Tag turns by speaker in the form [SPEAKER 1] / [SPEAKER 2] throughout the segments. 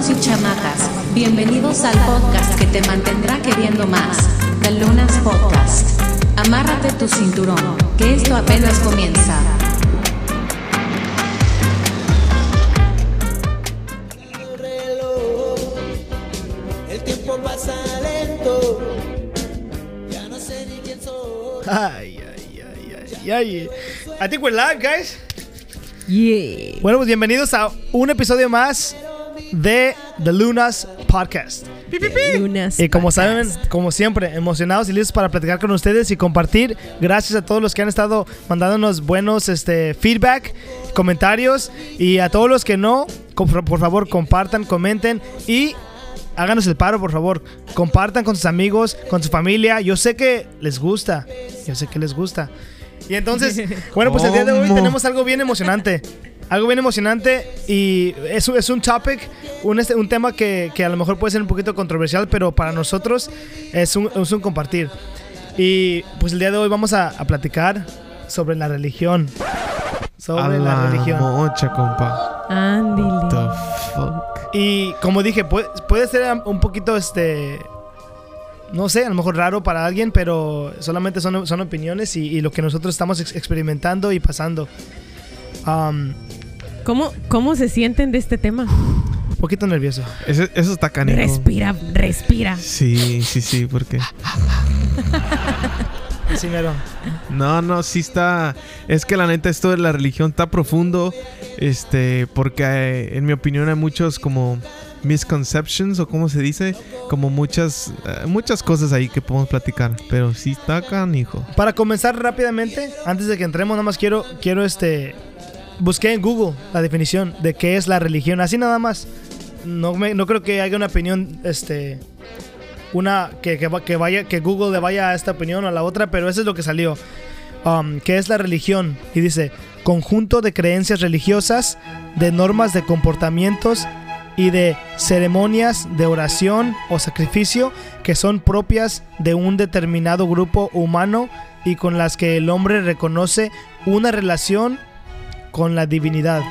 [SPEAKER 1] chamacos y chamacas, bienvenidos al podcast que te mantendrá queriendo más, The Lunas Podcast. Amárrate tu cinturón, que esto apenas comienza.
[SPEAKER 2] El tiempo pasa lento. Ya no sé ni quién soy.
[SPEAKER 3] Ay, ay, ay, ay, ay. I think we're live, guys.
[SPEAKER 4] Yeah.
[SPEAKER 3] Bueno, pues bienvenidos a un episodio más de The Lunas Podcast.
[SPEAKER 4] Lunas
[SPEAKER 3] Y como saben, como siempre, emocionados y listos para platicar con ustedes y compartir. Gracias a todos los que han estado mandándonos buenos este, feedback, comentarios. Y a todos los que no, por favor, compartan, comenten y háganos el paro, por favor. Compartan con sus amigos, con su familia. Yo sé que les gusta. Yo sé que les gusta. Y entonces, bueno, pues el día de hoy tenemos algo bien emocionante. Algo bien emocionante y es, un- es un topic, un, este- un tema que, que a lo mejor puede ser un poquito controversial, pero para nosotros es un, es un compartir. Y pues el día de hoy vamos a, a platicar sobre la religión. Sobre
[SPEAKER 5] A
[SPEAKER 3] la religión.
[SPEAKER 5] mocha, compa. The fuck.
[SPEAKER 3] Y como dije, puede, puede ser un poquito este. No sé, a lo mejor raro para alguien, pero solamente son, son opiniones y, y lo que nosotros estamos ex- experimentando y pasando. Um,
[SPEAKER 4] ¿Cómo, ¿Cómo se sienten de este tema?
[SPEAKER 3] un poquito nervioso.
[SPEAKER 5] Eso, eso está canijo.
[SPEAKER 4] Respira, respira.
[SPEAKER 5] Sí, sí, sí, porque.
[SPEAKER 3] Sí, mero.
[SPEAKER 5] No, no, sí está. Es que la neta, esto de la religión está profundo. Este, porque eh, en mi opinión hay muchos como misconceptions o como se dice, como muchas eh, muchas cosas ahí que podemos platicar. Pero sí está canijo.
[SPEAKER 3] Para comenzar rápidamente, antes de que entremos, nada más quiero, quiero este. Busqué en Google la definición de qué es la religión, así nada más. No, me- no creo que haya una opinión, este. Una que, que, que vaya, que Google le vaya a esta opinión o a la otra, pero eso es lo que salió. Um, ¿Qué es la religión? Y dice: conjunto de creencias religiosas, de normas de comportamientos y de ceremonias de oración o sacrificio que son propias de un determinado grupo humano y con las que el hombre reconoce una relación con la divinidad,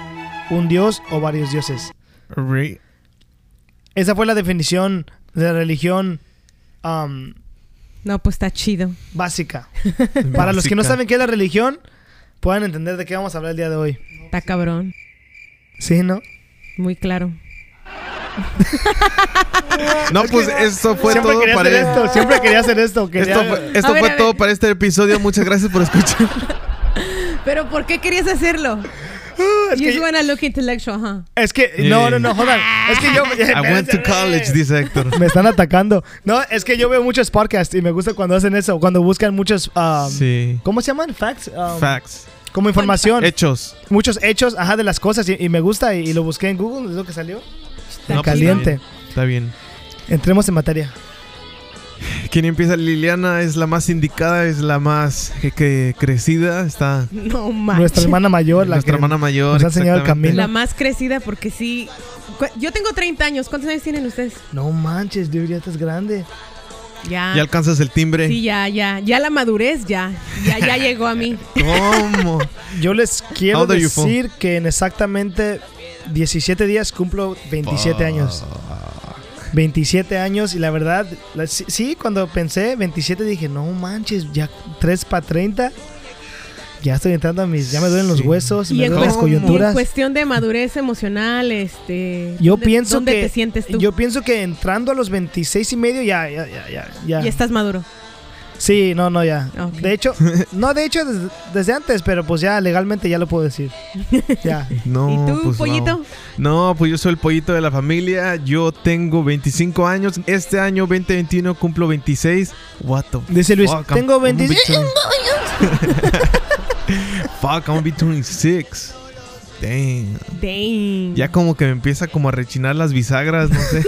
[SPEAKER 3] un dios o varios dioses.
[SPEAKER 5] Re-
[SPEAKER 3] Esa fue la definición de religión um,
[SPEAKER 4] No, pues está chido.
[SPEAKER 3] básica. Para los que no saben qué es la religión, puedan entender de qué vamos a hablar el día de hoy.
[SPEAKER 4] Está cabrón.
[SPEAKER 3] ¿Sí, no?
[SPEAKER 4] Muy claro.
[SPEAKER 5] No, pues esto fue
[SPEAKER 3] siempre
[SPEAKER 5] todo para
[SPEAKER 3] esto, siempre quería hacer esto. quería-
[SPEAKER 5] Esto fue, esto
[SPEAKER 4] A ver,
[SPEAKER 5] fue
[SPEAKER 4] a
[SPEAKER 5] todo para este episodio. Muchas gracias por escuchar.
[SPEAKER 4] ¿Pero por qué querías hacerlo?
[SPEAKER 3] es,
[SPEAKER 4] you
[SPEAKER 3] que,
[SPEAKER 4] wanna look intellectual, huh?
[SPEAKER 3] es que- no, no, no, jodan. Es que yo...
[SPEAKER 5] I went to college, dice Héctor.
[SPEAKER 3] Me están atacando. No, es que yo veo muchos podcasts y me gusta cuando hacen eso, cuando buscan muchos... um,
[SPEAKER 5] Sí.
[SPEAKER 3] ¿Cómo se llaman? Facts. um,
[SPEAKER 5] Facts.
[SPEAKER 3] Como información.
[SPEAKER 5] Hechos.
[SPEAKER 3] muchos hechos, ajá, de las cosas y, y me gusta y, y lo busqué en Google, es lo que salió.
[SPEAKER 4] Está
[SPEAKER 5] No, pues,
[SPEAKER 3] caliente.
[SPEAKER 5] Está bien. Está bien.
[SPEAKER 3] Entremos en materia.
[SPEAKER 5] ¿Quién empieza? Liliana es la más indicada, es la más que, que crecida. Está
[SPEAKER 4] No manches.
[SPEAKER 3] Nuestra hermana mayor, la
[SPEAKER 5] nuestra
[SPEAKER 3] que
[SPEAKER 5] hermana mayor.
[SPEAKER 3] nos ha enseñado el camino.
[SPEAKER 4] La más crecida porque sí. Yo tengo 30 años. ¿Cuántos años tienen ustedes?
[SPEAKER 3] No manches, Dios, ya estás grande.
[SPEAKER 4] Ya.
[SPEAKER 5] Ya alcanzas el timbre.
[SPEAKER 4] Sí, ya, ya. Ya la madurez, ya. Ya, ya llegó a mí.
[SPEAKER 5] ¿Cómo?
[SPEAKER 3] Yo les quiero decir que en exactamente 17 días cumplo 27 años. 27 años y la verdad, la- sí, sí, cuando pensé 27 dije, no manches, ya 3 para 30. Ya estoy entrando a mis, ya me duelen los
[SPEAKER 5] Sí.
[SPEAKER 3] huesos,
[SPEAKER 4] Y
[SPEAKER 3] me
[SPEAKER 4] en,
[SPEAKER 3] duelen las
[SPEAKER 4] y en
[SPEAKER 3] coyunturas.
[SPEAKER 4] cuestión de madurez emocional, este.
[SPEAKER 3] Yo
[SPEAKER 4] ¿dónde-
[SPEAKER 3] pienso
[SPEAKER 4] ¿Dónde
[SPEAKER 3] que
[SPEAKER 4] te sientes tú?
[SPEAKER 3] yo pienso que entrando a los 26 y medio ya ya ya ya. ya.
[SPEAKER 4] Y estás maduro.
[SPEAKER 3] Sí, no, no ya. De hecho, no de hecho desde, desde antes, pero pues ya legalmente ya lo puedo decir. Ya.
[SPEAKER 5] No,
[SPEAKER 4] ¿Y tú,
[SPEAKER 5] pues,
[SPEAKER 4] pollito?
[SPEAKER 5] No. No, pues yo soy el pollito de la familia. Yo tengo 25 años. Este año 2021 cumplo 26. What the
[SPEAKER 3] Dice Luis,
[SPEAKER 5] fuck,
[SPEAKER 3] tengo
[SPEAKER 5] I'm gonna be
[SPEAKER 3] 26.
[SPEAKER 5] 20 Fuck, I'm gonna be 26. Damn.
[SPEAKER 4] Dang.
[SPEAKER 5] Ya como que me empieza como a rechinar las bisagras, no sé.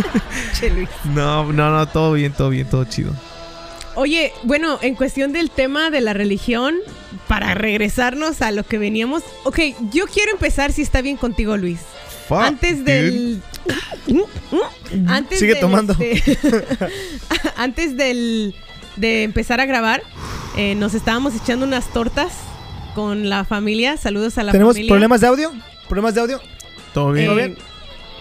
[SPEAKER 4] Che, Luis.
[SPEAKER 5] no, no, no, todo bien, todo bien, todo chido.
[SPEAKER 4] Oye, bueno, en cuestión del tema de la religión, para regresarnos a lo que veníamos. Ok, yo quiero empezar, si está bien contigo, Luis.
[SPEAKER 5] Fuck,
[SPEAKER 4] antes del. antes
[SPEAKER 3] Sigue
[SPEAKER 4] del,
[SPEAKER 3] tomando.
[SPEAKER 4] este, antes del de empezar a grabar, eh, nos estábamos echando unas tortas con la familia. Saludos a la
[SPEAKER 3] ¿Tenemos
[SPEAKER 4] familia.
[SPEAKER 3] problemas de audio? ¿Problemas de audio?
[SPEAKER 5] ¿Todo bien?
[SPEAKER 3] ¿Todo
[SPEAKER 4] Eh,
[SPEAKER 3] bien?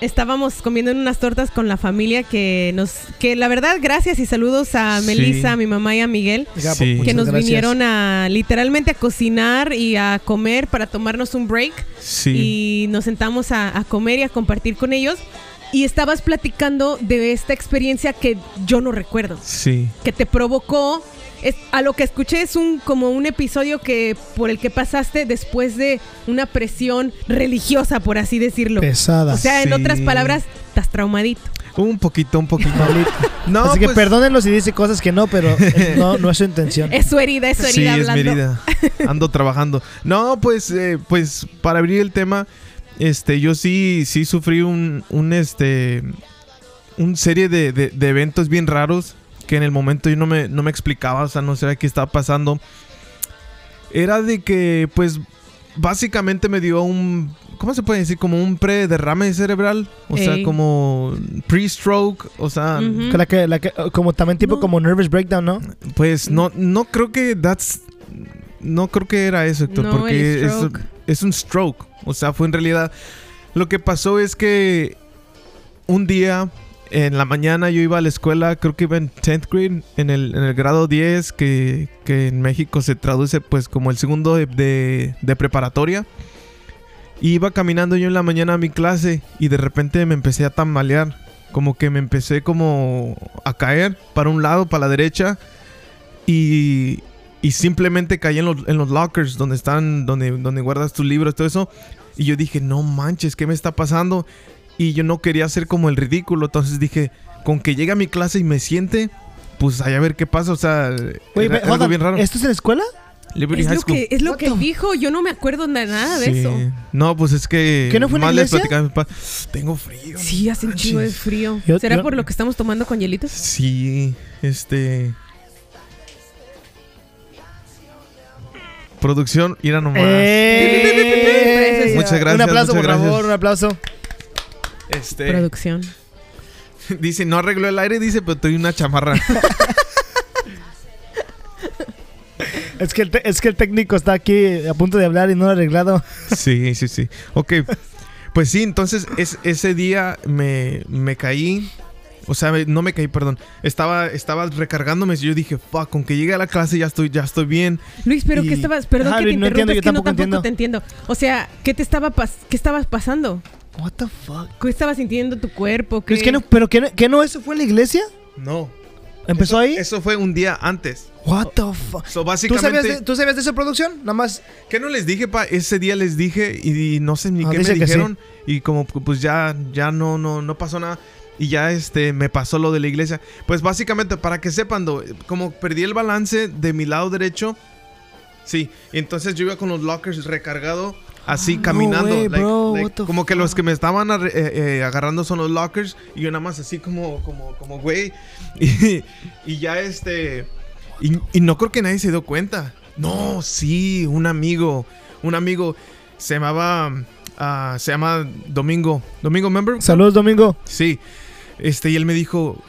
[SPEAKER 4] Estábamos comiendo en unas tortas con la familia que nos, que la verdad, gracias y saludos a
[SPEAKER 5] Sí.
[SPEAKER 4] Melissa, a mi mamá y a Miguel,
[SPEAKER 5] Sí.
[SPEAKER 4] que nos
[SPEAKER 3] gracias.
[SPEAKER 4] vinieron a literalmente a cocinar y a comer para tomarnos un break.
[SPEAKER 5] Sí.
[SPEAKER 4] Y nos sentamos a, a comer y a compartir con ellos. Y estabas platicando de esta experiencia que yo no recuerdo,
[SPEAKER 5] Sí.
[SPEAKER 4] que te provocó. Es, a lo que escuché es un como un episodio que por el que pasaste después de una presión religiosa, por así decirlo.
[SPEAKER 3] Pesada.
[SPEAKER 4] O sea, en
[SPEAKER 5] Sí.
[SPEAKER 4] otras palabras, estás traumadito.
[SPEAKER 5] Un poquito, un poquito. No,
[SPEAKER 3] Así que
[SPEAKER 5] pues,
[SPEAKER 3] perdónenlo si dice cosas que no, pero eh, no, no es su intención.
[SPEAKER 4] Es su herida, es su
[SPEAKER 5] Sí,
[SPEAKER 4] herida
[SPEAKER 5] es mi
[SPEAKER 4] hablando.
[SPEAKER 5] herida. Ando trabajando. No, pues, eh, pues, para abrir el tema, este, yo sí, sí sufrí un, un este, un serie de, de- de eventos bien raros que en el momento yo no me, no me explicaba, o sea, no sabía qué estaba pasando. Era de que, pues, básicamente me dio un, ¿cómo se puede decir? Como un pre-derrame cerebral, o sea, como pre-stroke, o sea,
[SPEAKER 3] la que, la que- como también tipo
[SPEAKER 5] No.
[SPEAKER 3] como nervous breakdown, ¿no?
[SPEAKER 5] Pues no, no creo que that's. No creo que era eso, Héctor,
[SPEAKER 4] No,
[SPEAKER 5] porque
[SPEAKER 4] el
[SPEAKER 5] es,
[SPEAKER 4] stroke.
[SPEAKER 5] es un stroke. O sea, fue en realidad. Lo que pasó es que un día en la mañana yo iba a la escuela, creo que iba en 10th grade, en el, en el grado 10, que, que en México se traduce pues como el segundo de, de- de preparatoria. Iba caminando yo en la mañana a mi clase y de repente me empecé a tambalear. Como que me empecé como a caer para un lado, para la derecha. Y, y simplemente caí en los, en los lockers donde están, donde, donde guardas tus libros, todo eso. Y yo dije, no manches, ¿qué me está pasando? Y yo no quería hacer como el ridículo. Entonces dije, con que llegue a mi clase y me siente, pues allá a ver qué pasa. O sea,
[SPEAKER 3] Oye,
[SPEAKER 5] era
[SPEAKER 3] hold
[SPEAKER 5] algo bien raro.
[SPEAKER 3] ¿Esto es en la escuela?
[SPEAKER 5] Liberty
[SPEAKER 4] Es
[SPEAKER 5] High
[SPEAKER 4] lo
[SPEAKER 5] School.
[SPEAKER 4] que, es lo que dijo, yo no me acuerdo de nada de
[SPEAKER 5] Sí.
[SPEAKER 4] eso.
[SPEAKER 5] No, pues es que.
[SPEAKER 3] ¿Que no fue en la
[SPEAKER 5] más les platicaba a mi papá, Tengo frío.
[SPEAKER 4] Sí, hace un chingo de
[SPEAKER 5] manches".
[SPEAKER 4] frío.
[SPEAKER 3] Yo-
[SPEAKER 4] ¿Será
[SPEAKER 3] yo-
[SPEAKER 4] por lo que estamos tomando con hielitos?
[SPEAKER 5] Sí, este. Producción, ir a nomás.
[SPEAKER 3] ¡Eh!
[SPEAKER 5] Muchas gracias,
[SPEAKER 3] Un aplauso, por favor, un aplauso.
[SPEAKER 5] Este.
[SPEAKER 4] Producción.
[SPEAKER 5] Dice, no arregló el aire, dice, pero estoy una chamarra.
[SPEAKER 3] Es que, el te- es que el técnico está aquí a punto de hablar y no lo ha arreglado.
[SPEAKER 5] sí, sí, sí. Ok. Pues sí, entonces es, ese día me, me caí. O sea, me- no me caí, perdón. Estaba, estaba recargándome y yo dije, fuck, con que llegue a la clase ya estoy, ya estoy bien.
[SPEAKER 4] Luis, pero
[SPEAKER 5] Y-
[SPEAKER 4] ¿qué estabas? Perdón que te
[SPEAKER 3] Luis, no
[SPEAKER 4] interrumpa,
[SPEAKER 3] entiendo,
[SPEAKER 4] es que no
[SPEAKER 3] tampoco
[SPEAKER 4] tampoco
[SPEAKER 3] entiendo.
[SPEAKER 4] te entiendo. O sea, ¿qué te estaba pas qué estabas pasando?
[SPEAKER 3] What the fuck?
[SPEAKER 4] ¿Qué estabas sintiendo tu cuerpo? ¿Qué?
[SPEAKER 3] Es que no, pero que no, que no eso fue en la iglesia?
[SPEAKER 5] No.
[SPEAKER 3] ¿Empezó
[SPEAKER 5] Eso-
[SPEAKER 3] ahí?
[SPEAKER 5] Eso fue un día antes.
[SPEAKER 3] What the fuck?
[SPEAKER 5] So,
[SPEAKER 3] ¿Tú
[SPEAKER 5] básicamente.
[SPEAKER 3] sabías, de, ¿Tú sabías de esa producción? Nada más.
[SPEAKER 5] ¿Qué no les dije, pa? Ese día les dije y, y no sé ni
[SPEAKER 3] Ah,
[SPEAKER 5] qué me dijeron. Y como pues ya, ya no, no, no pasó nada. Y ya este me pasó lo de la iglesia. Pues básicamente, para que sepan, como perdí el balance de mi lado derecho. Sí, entonces yo iba con los lockers recargado, así
[SPEAKER 3] no
[SPEAKER 5] caminando.
[SPEAKER 3] way,
[SPEAKER 5] like-
[SPEAKER 3] bro,
[SPEAKER 5] like,
[SPEAKER 3] what the
[SPEAKER 5] como que los que me estaban eh, eh, agarrando son los lockers. Y yo nada más así como, como, como güey. Y, y ya este. Y, y no creo que nadie se dio cuenta. No, sí, un amigo. Un amigo se llamaba. ah, se llama Domingo. Domingo, ¿member?
[SPEAKER 3] Saludos, Domingo.
[SPEAKER 5] Sí. Este, y él me dijo.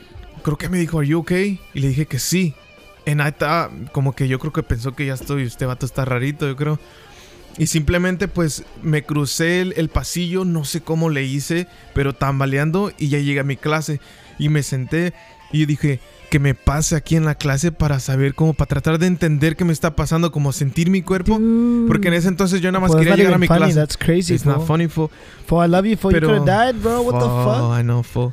[SPEAKER 5] Creo que me dijo, ¿Are you okay? Y le dije que sí. En está como que yo creo que pensó que ya estoy. Este vato está rarito, yo creo. Y simplemente, pues, me crucé el, el pasillo. No sé cómo le hice, pero tambaleando. Y ya llegué a mi clase. Y me senté. Y dije, que me pase aquí en la clase para saber cómo, para tratar de entender qué me está pasando, como sentir mi cuerpo. Porque en ese entonces yo nada más
[SPEAKER 3] Well,
[SPEAKER 5] quería llegar a mi
[SPEAKER 3] funny,
[SPEAKER 5] clase.
[SPEAKER 3] That's crazy,
[SPEAKER 5] It's
[SPEAKER 3] bro.
[SPEAKER 5] not funny, fool.
[SPEAKER 3] For I love you, for
[SPEAKER 5] Pero-
[SPEAKER 3] you could have died, bro. What the fuck?
[SPEAKER 5] I know, fool.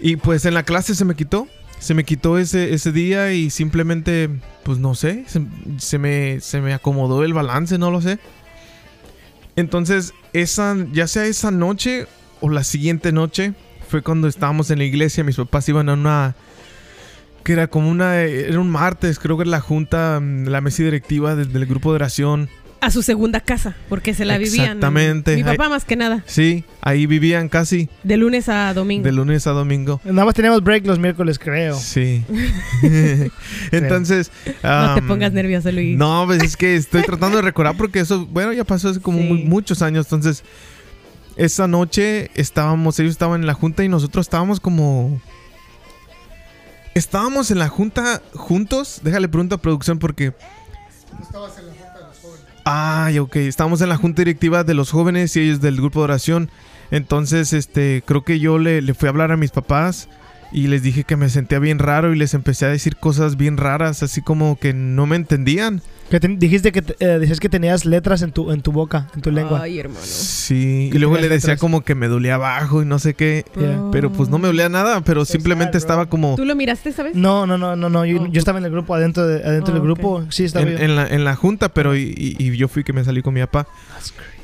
[SPEAKER 5] Y pues en la clase se me quitó. Se me quitó ese, ese día y simplemente, pues no sé, se, me, se me acomodó el balance, no lo sé. Entonces, esa, ya sea esa noche o la siguiente noche, fue cuando estábamos en la iglesia. Mis papás iban a una. que era como una. Era un martes, creo que era la junta, mm, la mesa directiva del, del grupo de oración.
[SPEAKER 4] A su segunda casa, porque se la vivían.
[SPEAKER 5] Exactamente.
[SPEAKER 4] Mi papá más que nada,
[SPEAKER 5] Sí, ahí vivían casi
[SPEAKER 4] de lunes a domingo.
[SPEAKER 5] de lunes a domingo.
[SPEAKER 3] Nada más teníamos break los miércoles, creo.
[SPEAKER 5] Sí. Entonces.
[SPEAKER 4] no te pongas nervioso, Luis.
[SPEAKER 5] No, pues es que estoy tratando de recordar porque eso, bueno, ya pasó hace como
[SPEAKER 4] Sí.
[SPEAKER 5] muy- muchos años. Entonces, esa noche estábamos, ellos estaban en la junta y nosotros estábamos como. Estábamos en la junta juntos. Déjale pregunta a producción porque. Ay, ok. Estábamos en la junta directiva de los jóvenes y ellos del grupo de oración. Entonces, este, creo que yo le, le fui a hablar a mis papás y les dije que me sentía bien raro y les empecé a decir cosas bien raras, así como que no me entendían.
[SPEAKER 3] Que te- dijiste que, te- eh, que tenías letras en tu, en tu boca, en tu lengua.
[SPEAKER 4] Ay, hermano.
[SPEAKER 5] Sí,
[SPEAKER 3] ¿Qué
[SPEAKER 5] y luego le decía
[SPEAKER 3] letras?
[SPEAKER 5] como que me dolía abajo y no sé qué.
[SPEAKER 3] Yeah.
[SPEAKER 5] Pero pues no me dolía nada, pero simplemente estaba como
[SPEAKER 4] ¿Tú lo miraste, sabes?
[SPEAKER 3] No, no, no, no, no. Yo,
[SPEAKER 4] Oh.
[SPEAKER 3] yo estaba en el grupo, adentro, de, adentro
[SPEAKER 4] Oh,
[SPEAKER 3] del grupo. Sí, estaba
[SPEAKER 5] en, en la, en la junta, pero y, y- y yo fui que me salí con mi papá.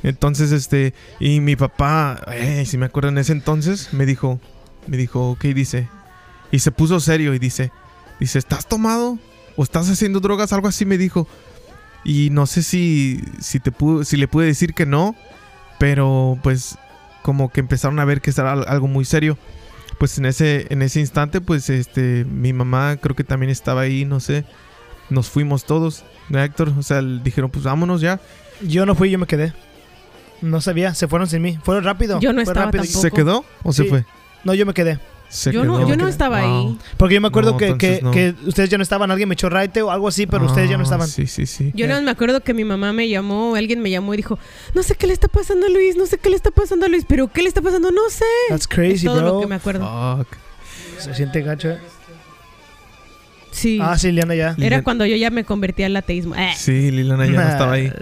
[SPEAKER 5] Entonces, este, y mi papá, eh, si me acuerdo en ese entonces, me dijo, me dijo, ok, dice, y se puso serio y dice, dice, ¿estás tomado? ¿O estás haciendo drogas? Algo así me dijo. Y no sé si, si, te pudo, si le pude decir que no, pero pues como que empezaron a ver que era al- algo muy serio. Pues en ese, en ese instante, pues este, mi mamá creo que también estaba ahí, no sé. Nos fuimos todos, ¿no, Héctor? O sea, dijeron, pues vámonos ya.
[SPEAKER 3] Yo no fui, yo me quedé. No sabía, se fueron sin mí. Fueron rápido.
[SPEAKER 4] Yo no
[SPEAKER 3] fue
[SPEAKER 4] estaba
[SPEAKER 3] rápido.
[SPEAKER 4] tampoco.
[SPEAKER 5] ¿Se quedó o se fue?
[SPEAKER 3] No, yo me quedé.
[SPEAKER 5] Se
[SPEAKER 4] Yo no, yo no estaba
[SPEAKER 5] Wow.
[SPEAKER 4] ahí.
[SPEAKER 3] Porque yo me acuerdo
[SPEAKER 5] No,
[SPEAKER 3] que, que,
[SPEAKER 5] no.
[SPEAKER 3] que ustedes ya no estaban, alguien me echó raite o algo así, pero ustedes ya no
[SPEAKER 5] Ah,
[SPEAKER 3] estaban.
[SPEAKER 5] Sí, sí, sí.
[SPEAKER 4] Yo más me acuerdo que mi mamá me llamó, alguien me llamó y dijo, no sé qué le está pasando a Luis, no sé qué le está pasando a Luis, pero ¿qué le está pasando? No sé.
[SPEAKER 3] That's
[SPEAKER 4] Es
[SPEAKER 3] crazy,
[SPEAKER 4] todo lo
[SPEAKER 3] bro.
[SPEAKER 4] que me acuerdo.
[SPEAKER 5] Fuck.
[SPEAKER 3] Se siente gacho.
[SPEAKER 4] Sí.
[SPEAKER 3] Ah, sí, Liana ya.
[SPEAKER 4] Era
[SPEAKER 5] Lilian-
[SPEAKER 4] cuando yo ya me convertí al ateísmo. Eh.
[SPEAKER 5] Sí, Liliana ya no estaba ahí.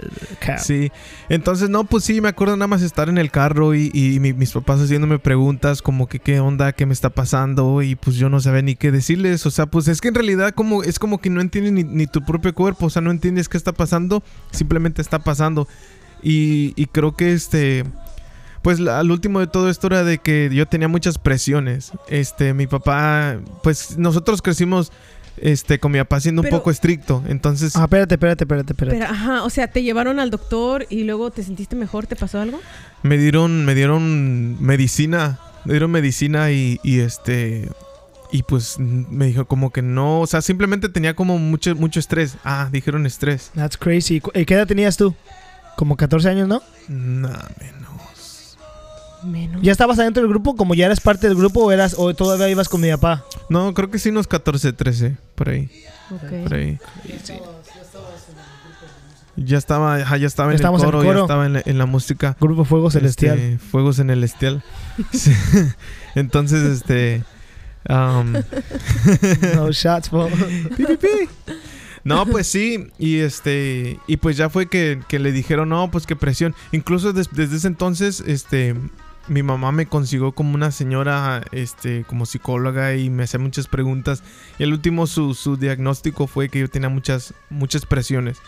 [SPEAKER 5] Sí, entonces no, pues sí, me acuerdo nada más estar en el carro y, y mi- mis papás haciéndome preguntas como que qué onda, qué me está pasando y pues yo no sabía ni qué decirles, o sea, pues es que en realidad como es como que no entiendes ni, ni tu propio cuerpo, o sea, no entiendes qué está pasando, simplemente está pasando y, y creo que este... Pues al último de todo esto era de que yo tenía muchas presiones. Este, mi papá, pues nosotros crecimos este con mi papá siendo
[SPEAKER 4] Pero-
[SPEAKER 5] un poco estricto, entonces
[SPEAKER 3] Ah, espérate, espérate, espérate, espérate.
[SPEAKER 4] Pero, ajá, o sea, te llevaron al doctor y luego te sentiste mejor, ¿te pasó algo?
[SPEAKER 5] Me dieron, me dieron medicina, me dieron medicina y, y este y pues me dijo como que no, o sea, simplemente tenía como mucho mucho estrés. Ah, dijeron estrés.
[SPEAKER 3] That's crazy. ¿Y qué edad tenías tú? Como 14 años, ¿no?
[SPEAKER 5] Nada menos.
[SPEAKER 4] Menos.
[SPEAKER 3] ¿Ya estabas adentro del grupo? ¿Como ya eras parte del grupo o, eras, o todavía ibas con mi papá?
[SPEAKER 5] No, creo que sí unos 14, 13, por ahí,
[SPEAKER 4] Ok.
[SPEAKER 5] por ahí. Ya estaba, ya estaba en el
[SPEAKER 3] Estábamos en el
[SPEAKER 5] coro, ya
[SPEAKER 3] coro.
[SPEAKER 5] estaba en la, en la música.
[SPEAKER 3] Grupo Fuego Celestial.
[SPEAKER 5] Este, Fuegos en el Estial. Sí. Entonces, este um,
[SPEAKER 3] No shots, bro.
[SPEAKER 5] No, pues sí, y este, y pues ya fue que, que le dijeron, no, pues qué presión. Incluso des- desde ese entonces, este, mi mamá me consiguió como una señora, este, como psicóloga y me hacía muchas preguntas. Y el último, su, su diagnóstico fue que yo tenía muchas, muchas presiones.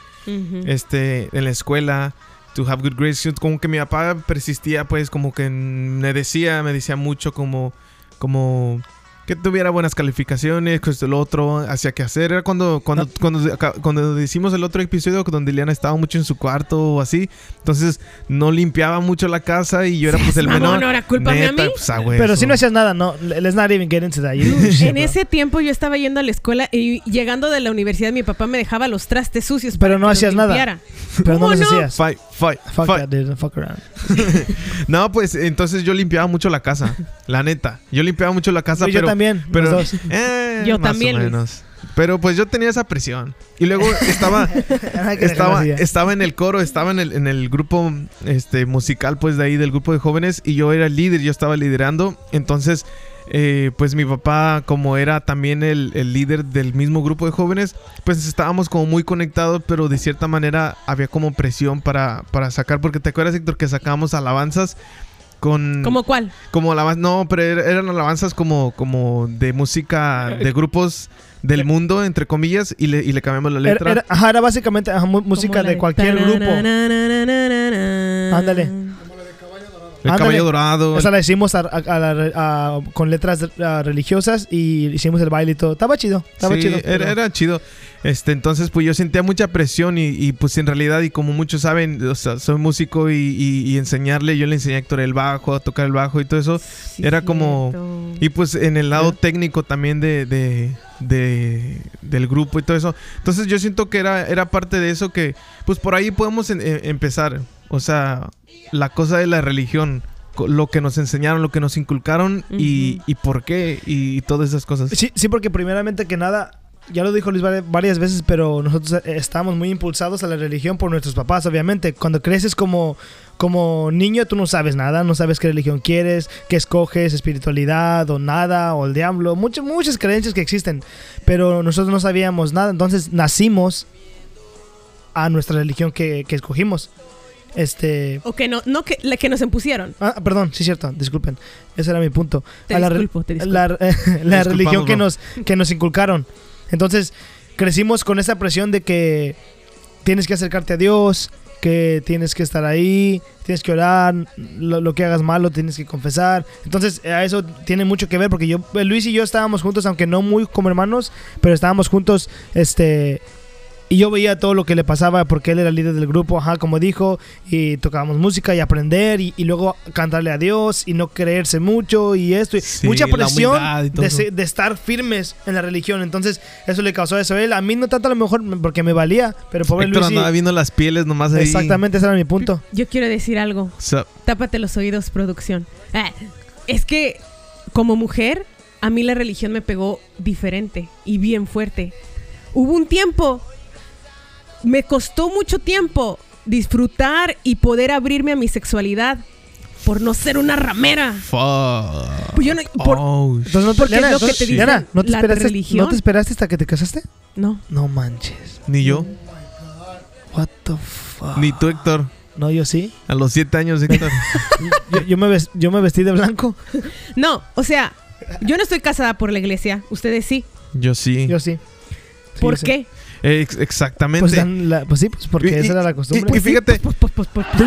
[SPEAKER 5] Este, en la escuela, to have good grades, como que mi papá persistía, pues, como que me decía, me decía mucho como, como que tuviera buenas calificaciones, que esto, lo otro, hacía que hacer. Era cuando, cuando, cuando, acá- cuando hicimos el otro episodio donde Liliana estaba mucho en su cuarto o así. Entonces no limpiaba mucho la casa y yo era pues el
[SPEAKER 4] Mamón,
[SPEAKER 5] menor.
[SPEAKER 4] ahora cúlpame a
[SPEAKER 5] Neta,
[SPEAKER 4] mí.
[SPEAKER 5] pues, a hueso.
[SPEAKER 3] Pero si no hacías nada, no. Let's not even get into that. You-
[SPEAKER 4] En ese tiempo yo estaba yendo a la escuela y llegando de la universidad mi papá me dejaba los trastes sucios.
[SPEAKER 3] Pero
[SPEAKER 4] para
[SPEAKER 3] no hacías nada. Pero no
[SPEAKER 4] ¿Cómo
[SPEAKER 3] los
[SPEAKER 4] no?
[SPEAKER 3] hacías.
[SPEAKER 5] Fight, fight,
[SPEAKER 3] Fuck
[SPEAKER 5] fight.
[SPEAKER 3] that, dude. Fuck around.
[SPEAKER 5] No, pues entonces yo limpiaba mucho la casa. La neta. Yo limpiaba mucho la casa, pero...
[SPEAKER 3] también,
[SPEAKER 5] Pero,
[SPEAKER 3] los dos.
[SPEAKER 5] eh,
[SPEAKER 4] Yo
[SPEAKER 5] más
[SPEAKER 4] también,
[SPEAKER 5] o menos. Pero pues yo tenía esa presión. Y luego estaba, estaba, estaba en el coro, estaba en el, en el grupo este, musical, pues de ahí, del grupo de jóvenes, y yo era el líder, yo estaba liderando. Entonces, eh, pues mi papá, como era también el, el líder del mismo grupo de jóvenes, pues estábamos como muy conectados, pero de cierta manera había como presión para, para sacar, porque te acuerdas, Héctor, que sacábamos alabanzas con...
[SPEAKER 4] ¿Cómo cuál?
[SPEAKER 5] Como alabanzas, no, pero er- eran alabanzas como, como de música de grupos del mundo, entre comillas, y le, y le cambiamos la letra.
[SPEAKER 3] era- ajá, era básicamente ajá, música
[SPEAKER 4] Como
[SPEAKER 3] de cualquier grupo.
[SPEAKER 4] Ándale.
[SPEAKER 5] El
[SPEAKER 3] ándale.
[SPEAKER 5] caballo dorado.
[SPEAKER 3] Esa la hicimos a- a- a con letras religiosas y hicimos el baile y todo. Estaba chido, estaba
[SPEAKER 5] sí,
[SPEAKER 3] chido.
[SPEAKER 5] Era,
[SPEAKER 3] pero-
[SPEAKER 5] era chido. Este, entonces, pues yo sentía mucha presión y, y, pues en realidad, y como muchos saben, o sea, soy músico y, y- y enseñarle, yo le enseñé a Héctor el bajo, a tocar el bajo y todo eso.
[SPEAKER 4] Sí,
[SPEAKER 5] Era como-
[SPEAKER 4] cierto.
[SPEAKER 5] Y pues en el lado técnico también de, de- de- del grupo y todo eso. Entonces yo siento que era, era parte de eso que, pues por ahí podemos en- eh, empezar. O sea, la cosa de la religión, lo que nos enseñaron, lo que nos inculcaron y, y por qué y, todas esas cosas.
[SPEAKER 3] Sí, sí, porque primeramente que nada, ya lo dijo Luis vari- varias veces, pero nosotros eh, estamos muy impulsados a la religión por nuestros papás, obviamente. Cuando creces como, como niño, tú no sabes nada, no sabes qué religión quieres, qué escoges, espiritualidad o nada, o el diablo, muchas, muchas creencias que existen, pero nosotros no sabíamos nada, entonces nacimos a nuestra religión que, que escogimos. Este...
[SPEAKER 4] O que no, no que, la que nos impusieron.
[SPEAKER 3] Ah, perdón, sí, cierto, disculpen. Ese era mi punto.
[SPEAKER 4] Te
[SPEAKER 3] A la, re-
[SPEAKER 4] disculpo, te disculpo.
[SPEAKER 3] la, la
[SPEAKER 5] Disculpamos,
[SPEAKER 3] religión que nos, que nos inculcaron. Entonces, crecimos con esa presión de que tienes que acercarte a Dios, que tienes que estar ahí, tienes que orar, lo, lo que hagas malo tienes que confesar. Entonces, a eso tiene mucho que ver porque yo, Luis y yo estábamos juntos, aunque no muy como hermanos, pero estábamos juntos, este... Y yo veía todo lo que le pasaba porque él era el líder del grupo, ajá, como dijo, y tocábamos música y aprender y, y luego cantarle a Dios y no creerse mucho y esto. y
[SPEAKER 5] Sí,
[SPEAKER 3] mucha presión
[SPEAKER 5] y
[SPEAKER 3] de, de estar firmes en la religión. Entonces, eso le causó eso a él. A mí no tanto a lo mejor porque me valía, pero pobre
[SPEAKER 5] Héctor
[SPEAKER 3] Luis.
[SPEAKER 5] andaba viendo las pieles nomás ahí.
[SPEAKER 3] Exactamente, ese era mi punto.
[SPEAKER 4] Yo quiero decir algo.
[SPEAKER 5] So-
[SPEAKER 4] Tápate los oídos, producción. Ah, es que como mujer, a mí la religión me pegó diferente y bien fuerte. Hubo un tiempo, me costó mucho tiempo disfrutar y poder abrirme a mi sexualidad por no ser una ramera.
[SPEAKER 5] Fuck.
[SPEAKER 4] Pues yo no- por-
[SPEAKER 5] Oh,
[SPEAKER 3] Entonces, no te,
[SPEAKER 4] Porque es
[SPEAKER 3] Diana,
[SPEAKER 4] lo que te dicen,
[SPEAKER 3] Diana, ¿no te,
[SPEAKER 4] la
[SPEAKER 3] esperaste,
[SPEAKER 4] religión.
[SPEAKER 3] ¿no te esperaste hasta que te casaste?
[SPEAKER 4] No.
[SPEAKER 3] No manches.
[SPEAKER 5] Ni yo,
[SPEAKER 3] What the fuck.
[SPEAKER 5] ni tú, Héctor.
[SPEAKER 3] No, yo sí.
[SPEAKER 5] A los siete años, Héctor.
[SPEAKER 3] Yo, yo me, ves- yo me vestí de blanco.
[SPEAKER 4] No, o sea, yo no estoy casada por la iglesia, ustedes sí.
[SPEAKER 5] Yo sí.
[SPEAKER 3] Yo sí. Sí,
[SPEAKER 4] ¿Por
[SPEAKER 3] sé.
[SPEAKER 5] Ex- exactamente.
[SPEAKER 3] Pues, dan la- pues sí, pues porque
[SPEAKER 5] Y-
[SPEAKER 3] esa
[SPEAKER 5] y-
[SPEAKER 3] era la
[SPEAKER 5] y-
[SPEAKER 3] costumbre.
[SPEAKER 5] y fíjate,
[SPEAKER 4] Pues, pues, pues, pues,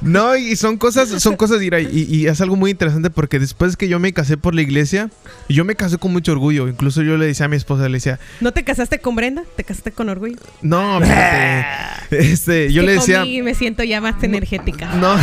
[SPEAKER 5] no, y son cosas, son cosas, mira, y, y es algo muy interesante porque después que yo me casé por la iglesia, yo me casé con mucho orgullo. Incluso yo le decía a mi esposa, le decía,
[SPEAKER 4] ¿No te casaste con Brenda? ¿Te casaste con orgullo?
[SPEAKER 5] no, fíjate, este, yo
[SPEAKER 4] Que
[SPEAKER 5] le decía,
[SPEAKER 4] y me siento ya más energética.
[SPEAKER 5] no,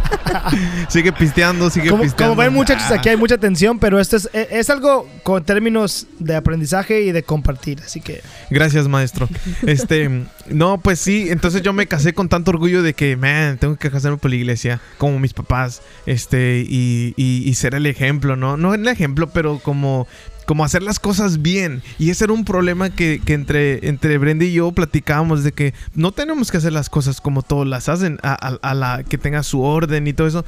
[SPEAKER 5] sigue pisteando, sigue
[SPEAKER 3] Como,
[SPEAKER 5] pisteando.
[SPEAKER 3] como ven muchachos, aquí hay mucha tensión, pero esto es, e- es algo con términos de aprendizaje y de compartir, así que...
[SPEAKER 5] Gracias, maestro. Este, no, pues sí, entonces yo me casé con tanto orgullo de que, man, tengo que casarme por la iglesia, como mis papás, este, y, y, y ser el ejemplo, ¿no? No el ejemplo, pero como, como hacer las cosas bien. Y ese era un problema que, que entre, entre Brenda y yo platicábamos de que no tenemos que hacer las cosas como todos las hacen, a, a- a la que tenga su orden y todo eso.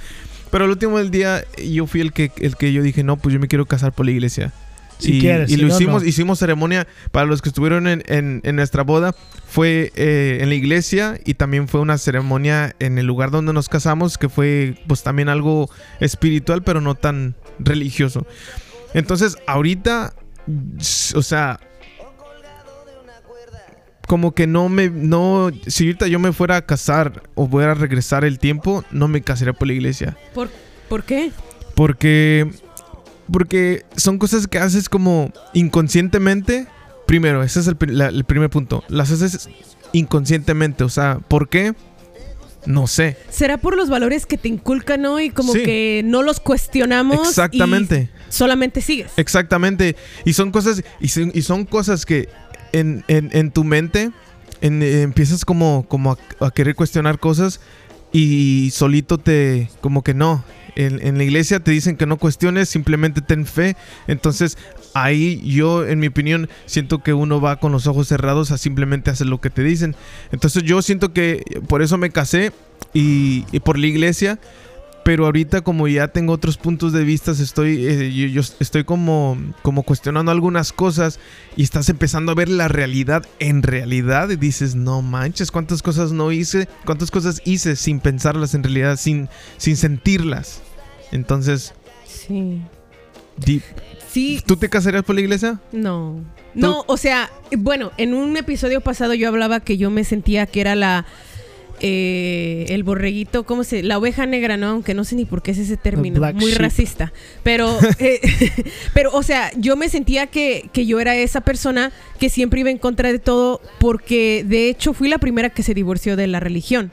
[SPEAKER 5] Pero al último del día, yo fui el que, el que yo dije, no, pues yo me quiero casar por la iglesia.
[SPEAKER 3] Si
[SPEAKER 5] y,
[SPEAKER 3] quieres,
[SPEAKER 5] y
[SPEAKER 3] si
[SPEAKER 5] lo
[SPEAKER 3] no,
[SPEAKER 5] hicimos,
[SPEAKER 3] no.
[SPEAKER 5] hicimos ceremonia para los que estuvieron en, en- en nuestra boda. Fue eh, en la iglesia y también fue una ceremonia en el lugar donde nos casamos, que fue pues también algo espiritual, pero no tan religioso. Entonces, ahorita, o sea, como que no me, no, si ahorita yo me fuera a casar o fuera a regresar el tiempo, no me casaría por la iglesia.
[SPEAKER 4] ¿Por, ¿Por qué?
[SPEAKER 5] Porque. Porque son cosas que haces como inconscientemente. Primero, ese es el, la- el primer punto. Las haces inconscientemente. O sea, ¿por qué? No sé.
[SPEAKER 4] ¿Será por los valores que te inculcan hoy? Como
[SPEAKER 5] Sí.
[SPEAKER 4] que no los cuestionamos.
[SPEAKER 5] Exactamente.
[SPEAKER 4] y solamente sigues.
[SPEAKER 5] Exactamente. Y son cosas. Y son, y son cosas que en, en- en tu mente en- empiezas como, como a, a querer cuestionar cosas. Y solito te. como que no. En, en la iglesia te dicen que no cuestiones, simplemente ten fe. Entonces, ahí yo, en mi opinión, siento que uno va con los ojos cerrados a simplemente hacer lo que te dicen. Entonces, yo siento que por eso me casé y, y por la iglesia. Pero ahorita como ya tengo otros puntos de vista, estoy, eh, yo, yo estoy como, como cuestionando algunas cosas y estás empezando a ver la realidad en realidad y dices, no manches, cuántas cosas no hice, cuántas cosas hice sin pensarlas en realidad, sin, sin sentirlas. Entonces,
[SPEAKER 4] Sí. Sí.
[SPEAKER 5] ¿tú te casarías por la iglesia?
[SPEAKER 4] No. No, o sea, bueno, en un episodio pasado yo hablaba que yo me sentía que era la. Eh, el borreguito, ¿cómo se? La oveja negra, ¿no? Aunque no sé ni por qué es ese término. Muy
[SPEAKER 3] sheep.
[SPEAKER 4] racista. Pero, eh, pero, o sea, yo me sentía que, que yo era esa persona que siempre iba en contra de todo porque de hecho fui la primera que se divorció de la religión.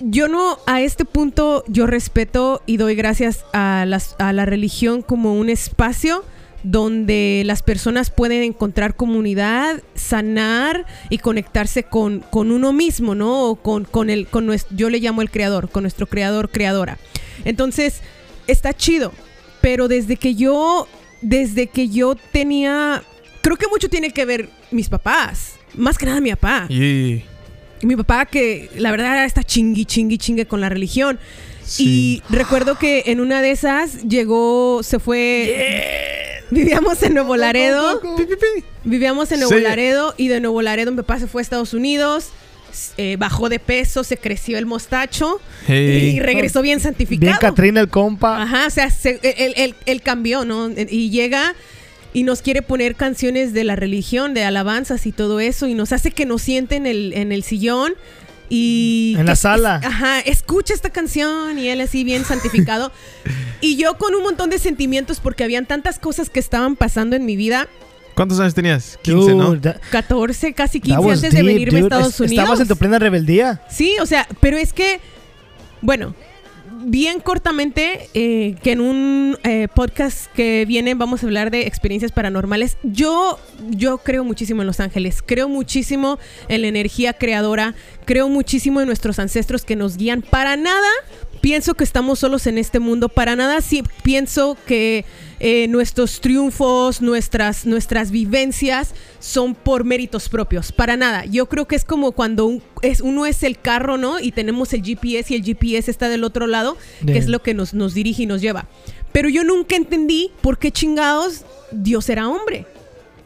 [SPEAKER 4] Yo no, a este punto, yo respeto y doy gracias a, las, a la religión como un espacio donde las personas pueden encontrar comunidad, sanar y conectarse con, con uno mismo, ¿no? O con, con el, con nuestro, yo le llamo el creador, con nuestro creador, creadora. Entonces, está chido. pero desde que yo, desde que yo tenía, creo que mucho tiene que ver mis papás, más que nada mi papá.
[SPEAKER 5] Y
[SPEAKER 4] Mi papá que la verdad está chingui, chingui, chingue con la religión.
[SPEAKER 5] Sí.
[SPEAKER 4] Y recuerdo que en una de esas llegó, se fue, vivíamos en Nuevo Laredo. Vivíamos en Nuevo
[SPEAKER 5] Sí.
[SPEAKER 4] Laredo y de Nuevo Laredo mi papá se fue a Estados Unidos, eh, bajó de peso, se creció el mostacho
[SPEAKER 5] Hey.
[SPEAKER 4] y regresó bien santificado.
[SPEAKER 3] Bien Catrina el compa.
[SPEAKER 4] Ajá, o sea, se- él, él- él cambió, ¿no? Y llega y nos quiere poner canciones de la religión, de alabanzas y todo eso, y nos hace que nos siente en el, en el sillón. Y
[SPEAKER 3] En la sala.
[SPEAKER 4] es- ajá, escucha esta canción y él así bien santificado. y yo con un montón de sentimientos porque habían tantas cosas que estaban pasando en mi vida.
[SPEAKER 5] ¿Cuántos años tenías? 15, ¿no?
[SPEAKER 3] Dude, that-
[SPEAKER 4] 14, casi
[SPEAKER 3] that
[SPEAKER 4] 15
[SPEAKER 3] was
[SPEAKER 4] antes de venirme a. Estados
[SPEAKER 3] Es-
[SPEAKER 4] Unidos.
[SPEAKER 3] Estabas en tu plena rebeldía.
[SPEAKER 4] Sí, o sea, pero es que, bueno, bien cortamente, eh, que en un eh, podcast que viene vamos a hablar de experiencias paranormales. Yo, yo creo muchísimo en los ángeles, creo muchísimo en la energía creadora, creo muchísimo en nuestros ancestros que nos guían. Para nada pienso que estamos solos en este mundo, para nada sí pienso que eh, nuestros triunfos, nuestras, nuestras vivencias son por méritos propios, para nada. Yo creo que es como cuando un- es, uno es el carro, ¿no? Y tenemos el GPS y el GPS está del otro lado, que es lo que nos, nos dirige y nos lleva. Pero yo nunca entendí por qué chingados Dios era hombre.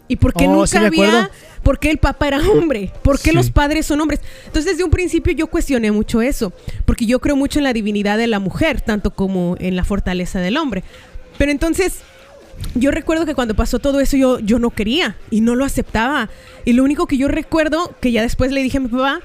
[SPEAKER 4] Y por qué
[SPEAKER 3] Oh,
[SPEAKER 4] nunca
[SPEAKER 3] sí
[SPEAKER 4] había... ¿Por qué el papá era hombre? ¿Por qué
[SPEAKER 5] Sí.
[SPEAKER 4] los padres son hombres? Entonces, desde un principio yo cuestioné mucho eso, porque yo creo mucho en la divinidad de la mujer, tanto como en la fortaleza del hombre. Pero entonces, yo recuerdo que cuando pasó todo eso yo, yo no quería y no lo aceptaba. Y lo único que yo recuerdo, que ya después le dije a mi papá,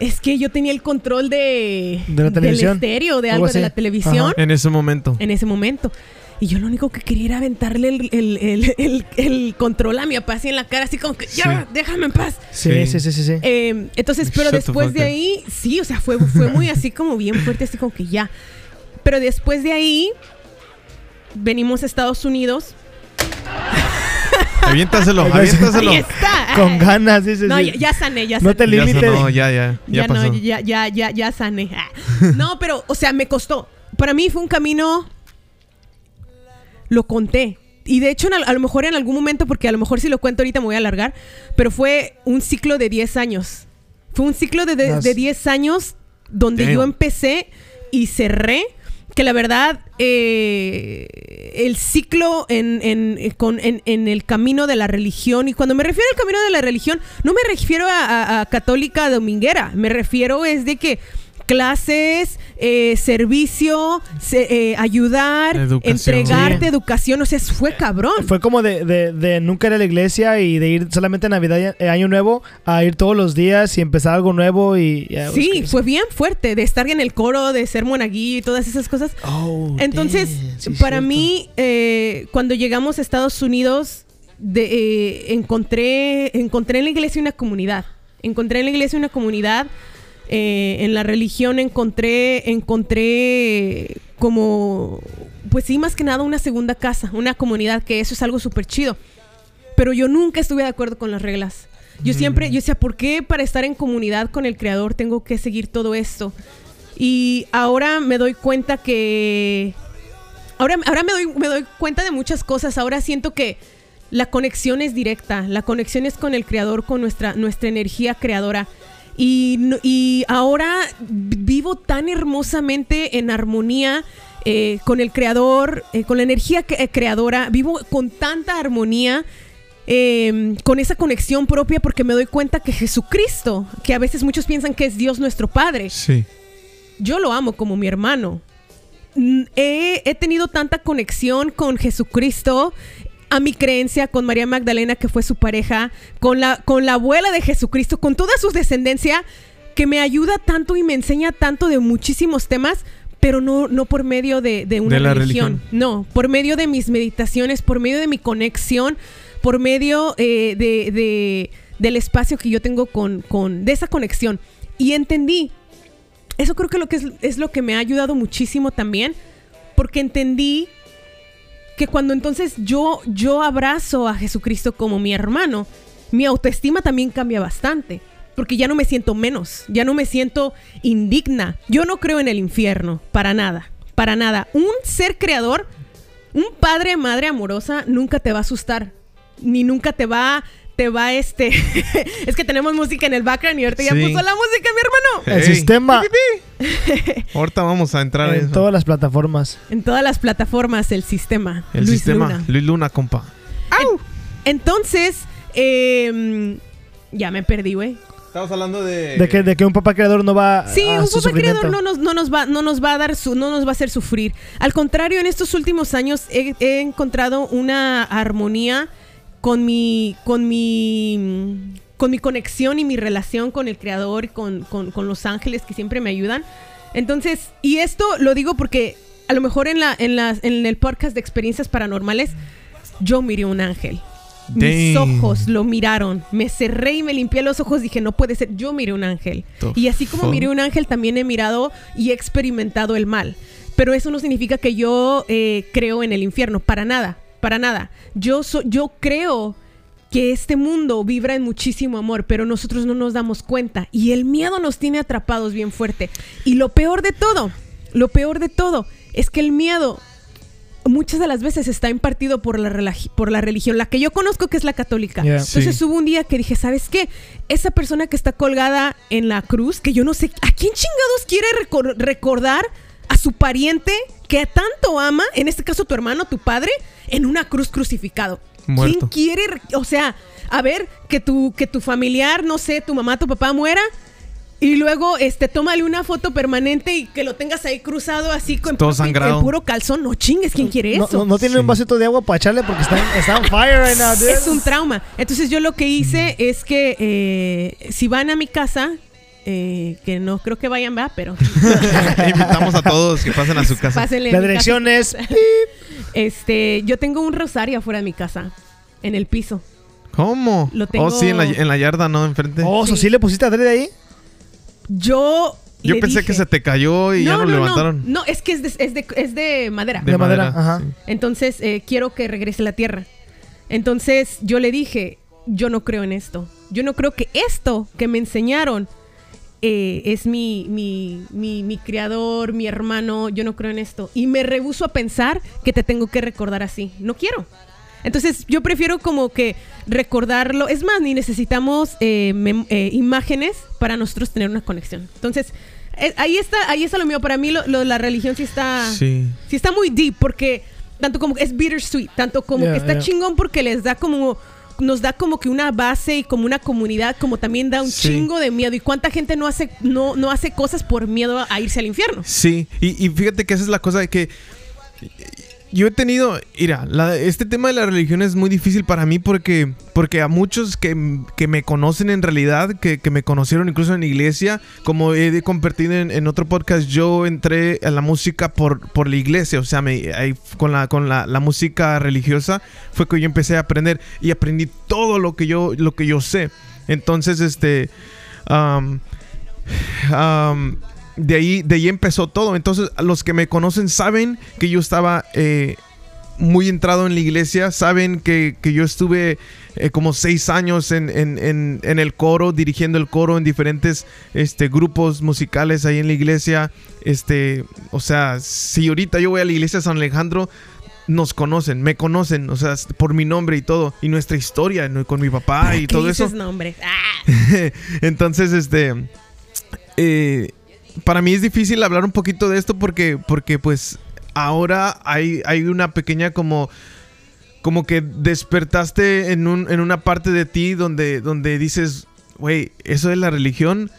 [SPEAKER 4] es que yo tenía el control de,
[SPEAKER 3] De la televisión.
[SPEAKER 4] del estéreo, de
[SPEAKER 3] Algo
[SPEAKER 4] algo de la televisión
[SPEAKER 3] Ajá.
[SPEAKER 5] En ese momento.
[SPEAKER 4] en ese momento. Y yo lo único que quería era aventarle el, el- el- el- el control a mi papá así en la cara, así como que, ya,
[SPEAKER 5] Sí.
[SPEAKER 4] déjame en paz.
[SPEAKER 3] Sí, sí,
[SPEAKER 5] Sí.
[SPEAKER 3] sí, sí.
[SPEAKER 4] Eh, entonces, pero
[SPEAKER 5] Shut
[SPEAKER 4] después de ahí, sí, o sea, fue, fue muy así como bien fuerte, así como que ya. Pero después de ahí, venimos a Estados Unidos.
[SPEAKER 5] Aviéntaselo, aviéntaselo.
[SPEAKER 4] Ahí está.
[SPEAKER 3] Con ganas, sí, sí,
[SPEAKER 4] No,
[SPEAKER 3] sí.
[SPEAKER 4] ya, ya sané, ya sané.
[SPEAKER 3] No te
[SPEAKER 5] Ya
[SPEAKER 3] limites.
[SPEAKER 5] ya, ya, ya,
[SPEAKER 4] ya
[SPEAKER 5] pasó.
[SPEAKER 4] no, ya, ya, ya, ya sané. No, pero, o sea, me costó. Para mí fue un camino. Lo conté. Y de hecho, a lo mejor en algún momento, porque a lo mejor si lo cuento ahorita me voy a alargar, pero fue un ciclo de 10 años. Fue un ciclo de, de, de 10 años donde
[SPEAKER 5] Damn.
[SPEAKER 4] yo empecé y cerré. Que la verdad, eh, el ciclo en, en- eh, con- en- en el camino de la religión, y cuando me refiero al camino de la religión, no me refiero a, a- a católica dominguera, me refiero es de que clases, eh, servicio, se- eh, ayudar,
[SPEAKER 5] Educación.
[SPEAKER 4] entregarte
[SPEAKER 3] Sí.
[SPEAKER 4] educación, o sea, fue cabrón.
[SPEAKER 3] Fue como de, de, de nunca ir a la iglesia y de ir solamente a Navidad y Año Nuevo a ir todos los días y empezar algo nuevo y... ya,
[SPEAKER 4] Sí, fue bien fuerte de estar en el coro, de ser monaguillo y todas esas cosas.
[SPEAKER 3] Oh,
[SPEAKER 4] Entonces,
[SPEAKER 3] sí,
[SPEAKER 4] para
[SPEAKER 3] cierto.
[SPEAKER 4] mí, eh, cuando llegamos a Estados Unidos, de, eh, encontré, encontré en la iglesia una comunidad. Encontré en la iglesia una comunidad. Eh, en la religión encontré, encontré como, pues sí, más que nada una segunda casa, una comunidad, que eso es algo súper chido. Pero yo nunca estuve de acuerdo con las reglas. Yo siempre, yo decía, ¿por qué para estar en comunidad con el creador tengo que seguir todo esto? Y ahora me doy cuenta que... Ahora, ahora me, doy, me doy cuenta de muchas cosas. Ahora siento que la conexión es directa. La conexión es con el creador, con nuestra, nuestra energía creadora. Y, y ahora vivo tan hermosamente en armonía eh, con el creador, eh, con la energía que- eh, creadora. Vivo con tanta armonía. eh, con esa conexión propia porque me doy cuenta que Jesucristo, que a veces muchos piensan que es Dios nuestro Padre,
[SPEAKER 5] Sí.
[SPEAKER 4] yo lo amo como mi hermano. He, he tenido tanta conexión con Jesucristo, a mi creencia, con María Magdalena, que fue su pareja, con la, con la abuela de Jesucristo, con toda su descendencia, que me ayuda tanto y me enseña tanto de muchísimos temas, pero no, no por medio de, de una
[SPEAKER 5] De la
[SPEAKER 4] religión.
[SPEAKER 5] religión.
[SPEAKER 4] No, por medio de mis meditaciones, por medio de mi conexión, por medio eh, de, de- del espacio que yo tengo con, con, de esa conexión. Y entendí eso creo que, lo que es, es lo que me ha ayudado muchísimo también, porque entendí que cuando entonces yo, yo abrazo a Jesucristo como mi hermano, mi autoestima también cambia bastante, porque ya no me siento menos, ya no me siento indigna. Yo no creo en el infierno, para nada, para nada. Un ser creador un padre, madre amorosa nunca te va a asustar. Ni nunca te va, te va este. es que tenemos música en el background y ahorita ya puso la música, mi hermano.
[SPEAKER 3] El sistema
[SPEAKER 5] Ahorita vamos a entrar en,
[SPEAKER 3] todas las plataformas.
[SPEAKER 4] En todas las plataformas, el sistema.
[SPEAKER 5] El
[SPEAKER 4] Luis
[SPEAKER 5] sistema.
[SPEAKER 4] Luna.
[SPEAKER 5] Luis Luna, compa.
[SPEAKER 4] Entonces, eh, ya me perdí, güey.
[SPEAKER 5] Estamos hablando de.
[SPEAKER 3] De que, de que un papá creador no va
[SPEAKER 4] Sí,
[SPEAKER 3] a
[SPEAKER 4] un
[SPEAKER 3] su
[SPEAKER 4] papá creador no nos, no nos va, no nos va a dar su, no nos va a hacer sufrir. Al contrario, en estos últimos años he, he encontrado una armonía con mi, con mi, con mi conexión y mi relación con el creador y con, con- con los ángeles que siempre me ayudan. Entonces, y esto lo digo porque a lo mejor en la, en las, en el podcast de experiencias paranormales, yo miré un ángel. Mis
[SPEAKER 5] Dang.
[SPEAKER 4] ojos lo miraron. Me cerré y me limpié los ojos. Dije, no puede ser. Yo miré un ángel.
[SPEAKER 5] The
[SPEAKER 4] Y así como
[SPEAKER 5] fuck?
[SPEAKER 4] miré un ángel, también he mirado y he experimentado el mal. Pero eso no significa que yo eh, creo en el infierno. Para nada. Para nada. Yo, so- yo creo que este mundo vibra en muchísimo amor, pero nosotros no nos damos cuenta. Y el miedo nos tiene atrapados bien fuerte. Y lo peor de todo, lo peor de todo, es que el miedo muchas de las veces está impartido por la, por la religión, la que yo conozco que es la católica.
[SPEAKER 3] Yeah.
[SPEAKER 4] Entonces
[SPEAKER 5] Sí.
[SPEAKER 4] hubo un día que dije, ¿sabes qué? Esa persona que está colgada en la cruz, que yo no sé, ¿a quién chingados quiere recor- recordar a su pariente que tanto ama, en este caso tu hermano, tu padre, en una cruz crucificado?
[SPEAKER 5] Muerto.
[SPEAKER 4] ¿Quién quiere, re- o sea, a ver, que tu, que tu familiar, no sé, tu mamá, tu papá muera? Y luego, este, tómale una foto permanente y que lo tengas ahí cruzado así con
[SPEAKER 5] Todo
[SPEAKER 4] en
[SPEAKER 5] sangrado.
[SPEAKER 4] puro calzón. No chingues, ¿quién quiere
[SPEAKER 3] No,
[SPEAKER 4] eso?
[SPEAKER 3] no, no tiene
[SPEAKER 5] Sí.
[SPEAKER 3] un vasito de agua para echarle porque está, está on fire right now, dude.
[SPEAKER 4] Es un trauma. Entonces yo lo que hice es que eh, si van a mi casa, eh, que no creo que vayan, va, pero
[SPEAKER 5] Invitamos a todos que pasen a su casa.
[SPEAKER 4] pásenle.
[SPEAKER 3] La dirección es...
[SPEAKER 4] Este, yo tengo un rosario afuera de mi casa, en el piso.
[SPEAKER 5] ¿Cómo?
[SPEAKER 4] Lo tengo-
[SPEAKER 5] Oh, sí, en la, en la yarda, ¿no? Enfrente.
[SPEAKER 3] Oh, ¿so
[SPEAKER 4] Sí.
[SPEAKER 3] sí le pusiste adrede ahí?
[SPEAKER 4] Yo
[SPEAKER 5] Yo
[SPEAKER 4] le
[SPEAKER 5] pensé
[SPEAKER 4] dije-
[SPEAKER 5] que se te cayó y ya no, levantaron.
[SPEAKER 4] No, es que es de, es de, es de madera.
[SPEAKER 3] De madera, ajá.
[SPEAKER 5] sí.
[SPEAKER 4] Entonces, eh, quiero que regrese a la tierra. Entonces, yo le dije, yo no creo en esto. Yo no creo que esto que me enseñaron eh, es mi, mi, mi, mi criador, mi hermano. Yo no creo en esto. Y me rehuso a pensar que te tengo que recordar así. No quiero. Entonces, yo prefiero como que recordarlo. Es más, ni necesitamos eh, eh, imágenes para nosotros tener una conexión. Entonces, eh, ahí está, ahí está lo mío. Para mí, lo, lo- la religión sí está
[SPEAKER 5] Sí.
[SPEAKER 4] sí está muy deep porque tanto como es bittersweet, tanto como
[SPEAKER 3] Yeah,
[SPEAKER 4] que está
[SPEAKER 3] yeah.
[SPEAKER 4] chingón porque les da como nos da como que una base y como una comunidad, como también da un
[SPEAKER 5] Sí.
[SPEAKER 4] chingo de miedo y cuánta gente no hace no no hace cosas por miedo a irse al infierno.
[SPEAKER 5] Sí, y, y fíjate que esa es la cosa de que yo he tenido, mira, la- este tema de la religión es muy difícil para mí porque, porque a muchos que, que me conocen en realidad, que, que me conocieron incluso en iglesia, como he compartido en, otro podcast, yo entré a la música por, por la iglesia, o sea, me, ahí con, la, con la, la música religiosa fue que yo empecé a aprender y aprendí todo lo que yo, lo que yo sé. Entonces, este... am, Am, de ahí, de ahí empezó todo. Entonces, los que me conocen saben que yo estaba eh, muy entrado en la iglesia, saben que, que yo estuve eh, como seis años en, en- en- en el coro, dirigiendo el coro en diferentes este, grupos musicales ahí en la iglesia. Este, o sea, si ahorita yo voy a la iglesia de San Alejandro, nos conocen, me conocen, o sea, por mi nombre y todo, y nuestra historia ¿no? con mi papá y
[SPEAKER 4] ¿Qué
[SPEAKER 5] todo eso.
[SPEAKER 4] dices nombre? Ah,
[SPEAKER 5] Entonces, este. eh, para mí es difícil hablar un poquito de esto porque, porque pues, ahora hay, hay una pequeña como. Como que despertaste en, un, en una parte de ti donde, donde dices, güey, eso de la religión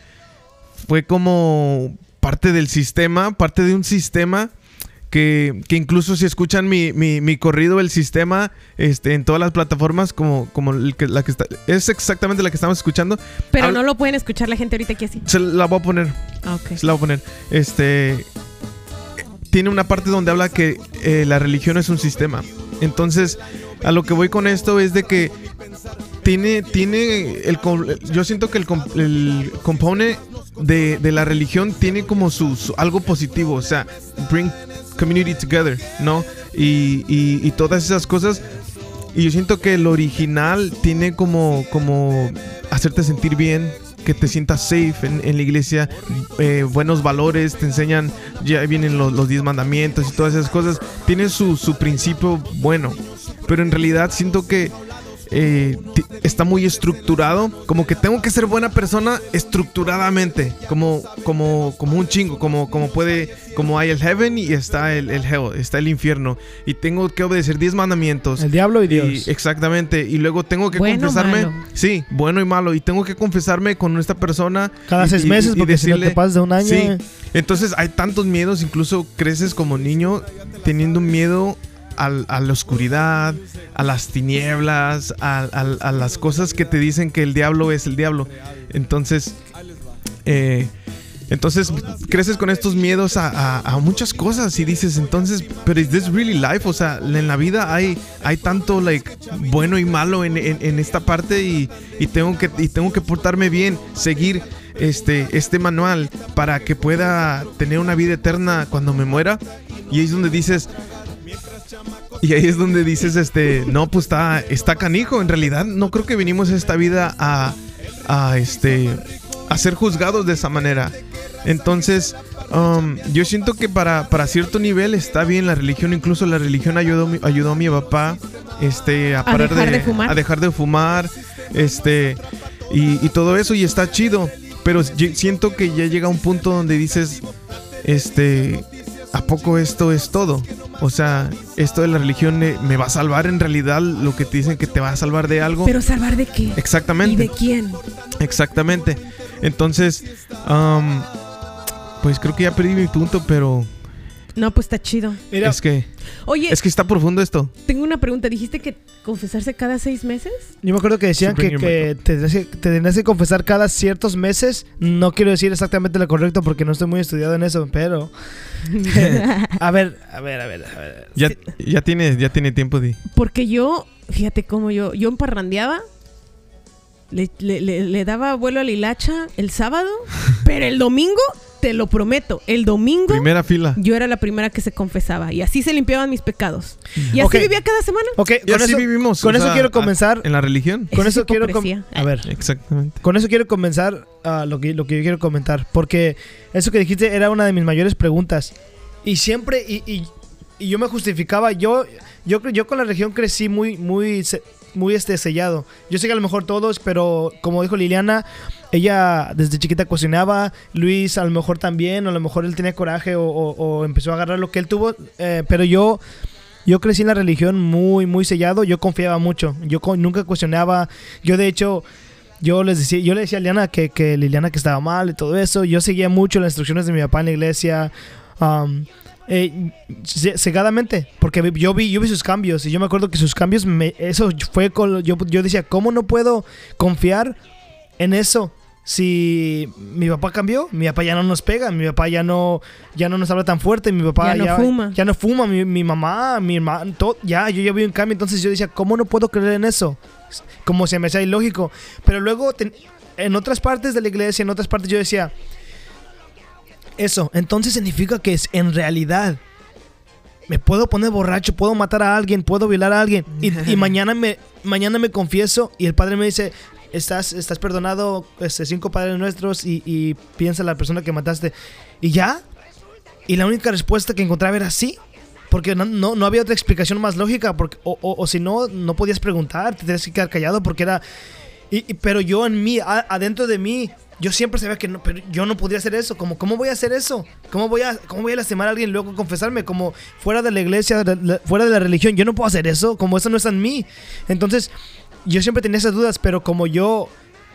[SPEAKER 5] fue como parte del sistema, parte de un sistema que, que incluso si escuchan mi, mi, mi corrido El Sistema este, en todas las plataformas, como, como el que, la que está, es exactamente la que estamos escuchando,
[SPEAKER 4] pero
[SPEAKER 5] Habla-
[SPEAKER 4] no lo pueden escuchar la gente ahorita aquí así.
[SPEAKER 5] se la voy a poner,
[SPEAKER 4] Ah, ok.
[SPEAKER 5] se la voy a poner. Este, tiene una parte donde habla que eh, la religión es un sistema. Entonces, a lo que voy con esto es de que tiene, tiene el, yo siento que el, el componente de, de la religión tiene como su, su- algo positivo, o sea, bring community together, ¿no? Y, y- y todas esas cosas. Y yo siento que el original tiene como, como hacerte sentir bien, que te sientas safe en, la iglesia, eh, buenos valores, te enseñan, ya vienen los, los diez mandamientos y todas esas cosas, tiene su, su principio bueno, pero en realidad siento que eh, está muy estructurado, como que tengo que ser buena persona estructuradamente, como, como, como un chingo, como, como puede, como hay el heaven y está el, el hell, está el infierno, y tengo que obedecer 10 mandamientos.
[SPEAKER 3] El diablo y
[SPEAKER 5] Y-
[SPEAKER 3] Dios.
[SPEAKER 5] exactamente. Y luego tengo que
[SPEAKER 4] Bueno,
[SPEAKER 5] confesarme.
[SPEAKER 4] malo.
[SPEAKER 5] Sí, bueno y malo. Y tengo que confesarme con esta persona.
[SPEAKER 3] Cada
[SPEAKER 5] y-
[SPEAKER 3] seis
[SPEAKER 5] y-
[SPEAKER 3] meses,
[SPEAKER 5] y
[SPEAKER 3] porque si no
[SPEAKER 5] decirle-
[SPEAKER 3] te pasas de un año.
[SPEAKER 5] Sí. Entonces hay tantos miedos. Incluso creces como niño teniendo miedo al- a la oscuridad, a las tinieblas, a, las cosas que te dicen que el diablo es el diablo. Entonces, eh, entonces creces con estos miedos a, muchas cosas y dices entonces, pero is this really life? O sea, en la vida hay, hay tanto like bueno y malo en, en- esta parte y, y tengo que y tengo que portarme bien, seguir este este manual para que pueda tener una vida eterna cuando me muera. Y es donde dices y ahí es donde dices este, no, pues está está canijo, en realidad no creo que vinimos a esta vida a a este a ser juzgados de esa manera. Entonces, um, yo siento que para, para cierto nivel está bien la religión. Incluso la religión ayudó, ayudó a mi papá este, a, parar
[SPEAKER 4] dejar de fumar.
[SPEAKER 5] A dejar de fumar. Este, y, y todo eso. Y está chido. Pero siento que ya llega un punto donde dices, este, ¿a poco esto es todo? O sea, esto de la religión me va a salvar en realidad lo que te dicen que te va a salvar de algo.
[SPEAKER 4] Pero salvar de qué?
[SPEAKER 5] Exactamente.
[SPEAKER 4] ¿Y de quién?
[SPEAKER 5] Exactamente. Entonces, am, pues creo que ya perdí mi punto, pero
[SPEAKER 4] No, pues está chido.
[SPEAKER 3] Mira,
[SPEAKER 5] es que
[SPEAKER 4] Oye,
[SPEAKER 5] es que está profundo esto.
[SPEAKER 4] tengo una pregunta. ¿Dijiste que confesarse cada seis meses?
[SPEAKER 3] yo me acuerdo que decían que, que te, tenías que te tenías que confesar cada ciertos meses. No quiero decir exactamente lo correcto porque no estoy muy estudiado en eso, pero. a ver, a ver, a ver, a ver.
[SPEAKER 5] Ya, ya tiene ya tiene tiempo di.
[SPEAKER 4] Porque yo, fíjate cómo yo, yo emparrandeaba, le, le- le- le daba vuelo a la hilacha el sábado, pero el domingo, te lo prometo, el domingo
[SPEAKER 5] Primera fila.
[SPEAKER 4] yo era la primera que se confesaba y así se limpiaban mis pecados. Y así vivía cada semana.
[SPEAKER 3] Ok,
[SPEAKER 5] Y
[SPEAKER 3] con
[SPEAKER 5] así
[SPEAKER 3] eso,
[SPEAKER 5] vivimos.
[SPEAKER 3] con
[SPEAKER 5] o
[SPEAKER 3] eso
[SPEAKER 5] sea,
[SPEAKER 3] quiero
[SPEAKER 5] a-
[SPEAKER 3] comenzar.
[SPEAKER 5] En la religión.
[SPEAKER 3] Con eso quiero. A ver.
[SPEAKER 5] Exactamente.
[SPEAKER 3] Con eso quiero comenzar a lo, que, lo que yo quiero comentar. Porque eso que dijiste era una de mis mayores preguntas. Y siempre, y, y- y yo me justificaba, yo, yo, yo con la religión crecí muy, muy, muy este, sellado. Yo sé que a lo mejor todos, pero como dijo Liliana, ella desde chiquita cocinaba, Luis a lo mejor también, o a lo mejor él tenía coraje o, empezó a agarrar lo que él tuvo, eh, pero yo... Yo crecí en la religión muy, muy sellado. Yo confiaba mucho. Yo nunca cuestionaba. Yo, de hecho, yo les decía, yo le decía a Liliana que, que Liliana que estaba mal y todo eso. Yo seguía mucho las instrucciones de mi papá en la iglesia. um, eh, ce- cegadamente, porque yo vi, yo vi sus cambios y yo me acuerdo que sus cambios, me, eso fue con, yo, yo decía, ¿cómo no puedo confiar en eso? Si mi papá cambió, mi papá ya no nos pega, mi papá ya no, ya no nos habla tan fuerte, mi papá
[SPEAKER 4] Ya no fuma.
[SPEAKER 3] ya no fuma, mi, mi mamá, mi hermano, todo, ya, yo ya vi un cambio, entonces yo decía, ¿cómo no puedo creer en eso? Como se me hacía ilógico. Pero luego, ten- en otras partes de la iglesia, en otras partes yo decía, eso, entonces significa que es en realidad me puedo poner borracho, puedo matar a alguien, puedo violar a alguien y, y mañana me mañana me confieso y el padre me dice estás estás perdonado este, cinco padres nuestros y, piensa la persona que mataste y ya y la única respuesta que encontraba era sí porque no, no, había otra explicación más lógica porque o, o- si no no podías preguntar te tenías que quedar callado porque era pero yo en mí, adentro de mí, yo siempre sabía que no, pero yo no podría hacer eso. Como, ¿cómo voy a hacer eso? ¿Cómo voy a, cómo voy a lastimar a alguien luego confesarme? Como fuera de la iglesia, fuera de la religión, yo no puedo hacer eso. Como eso no está en mí. Entonces, yo siempre tenía esas dudas, pero como yo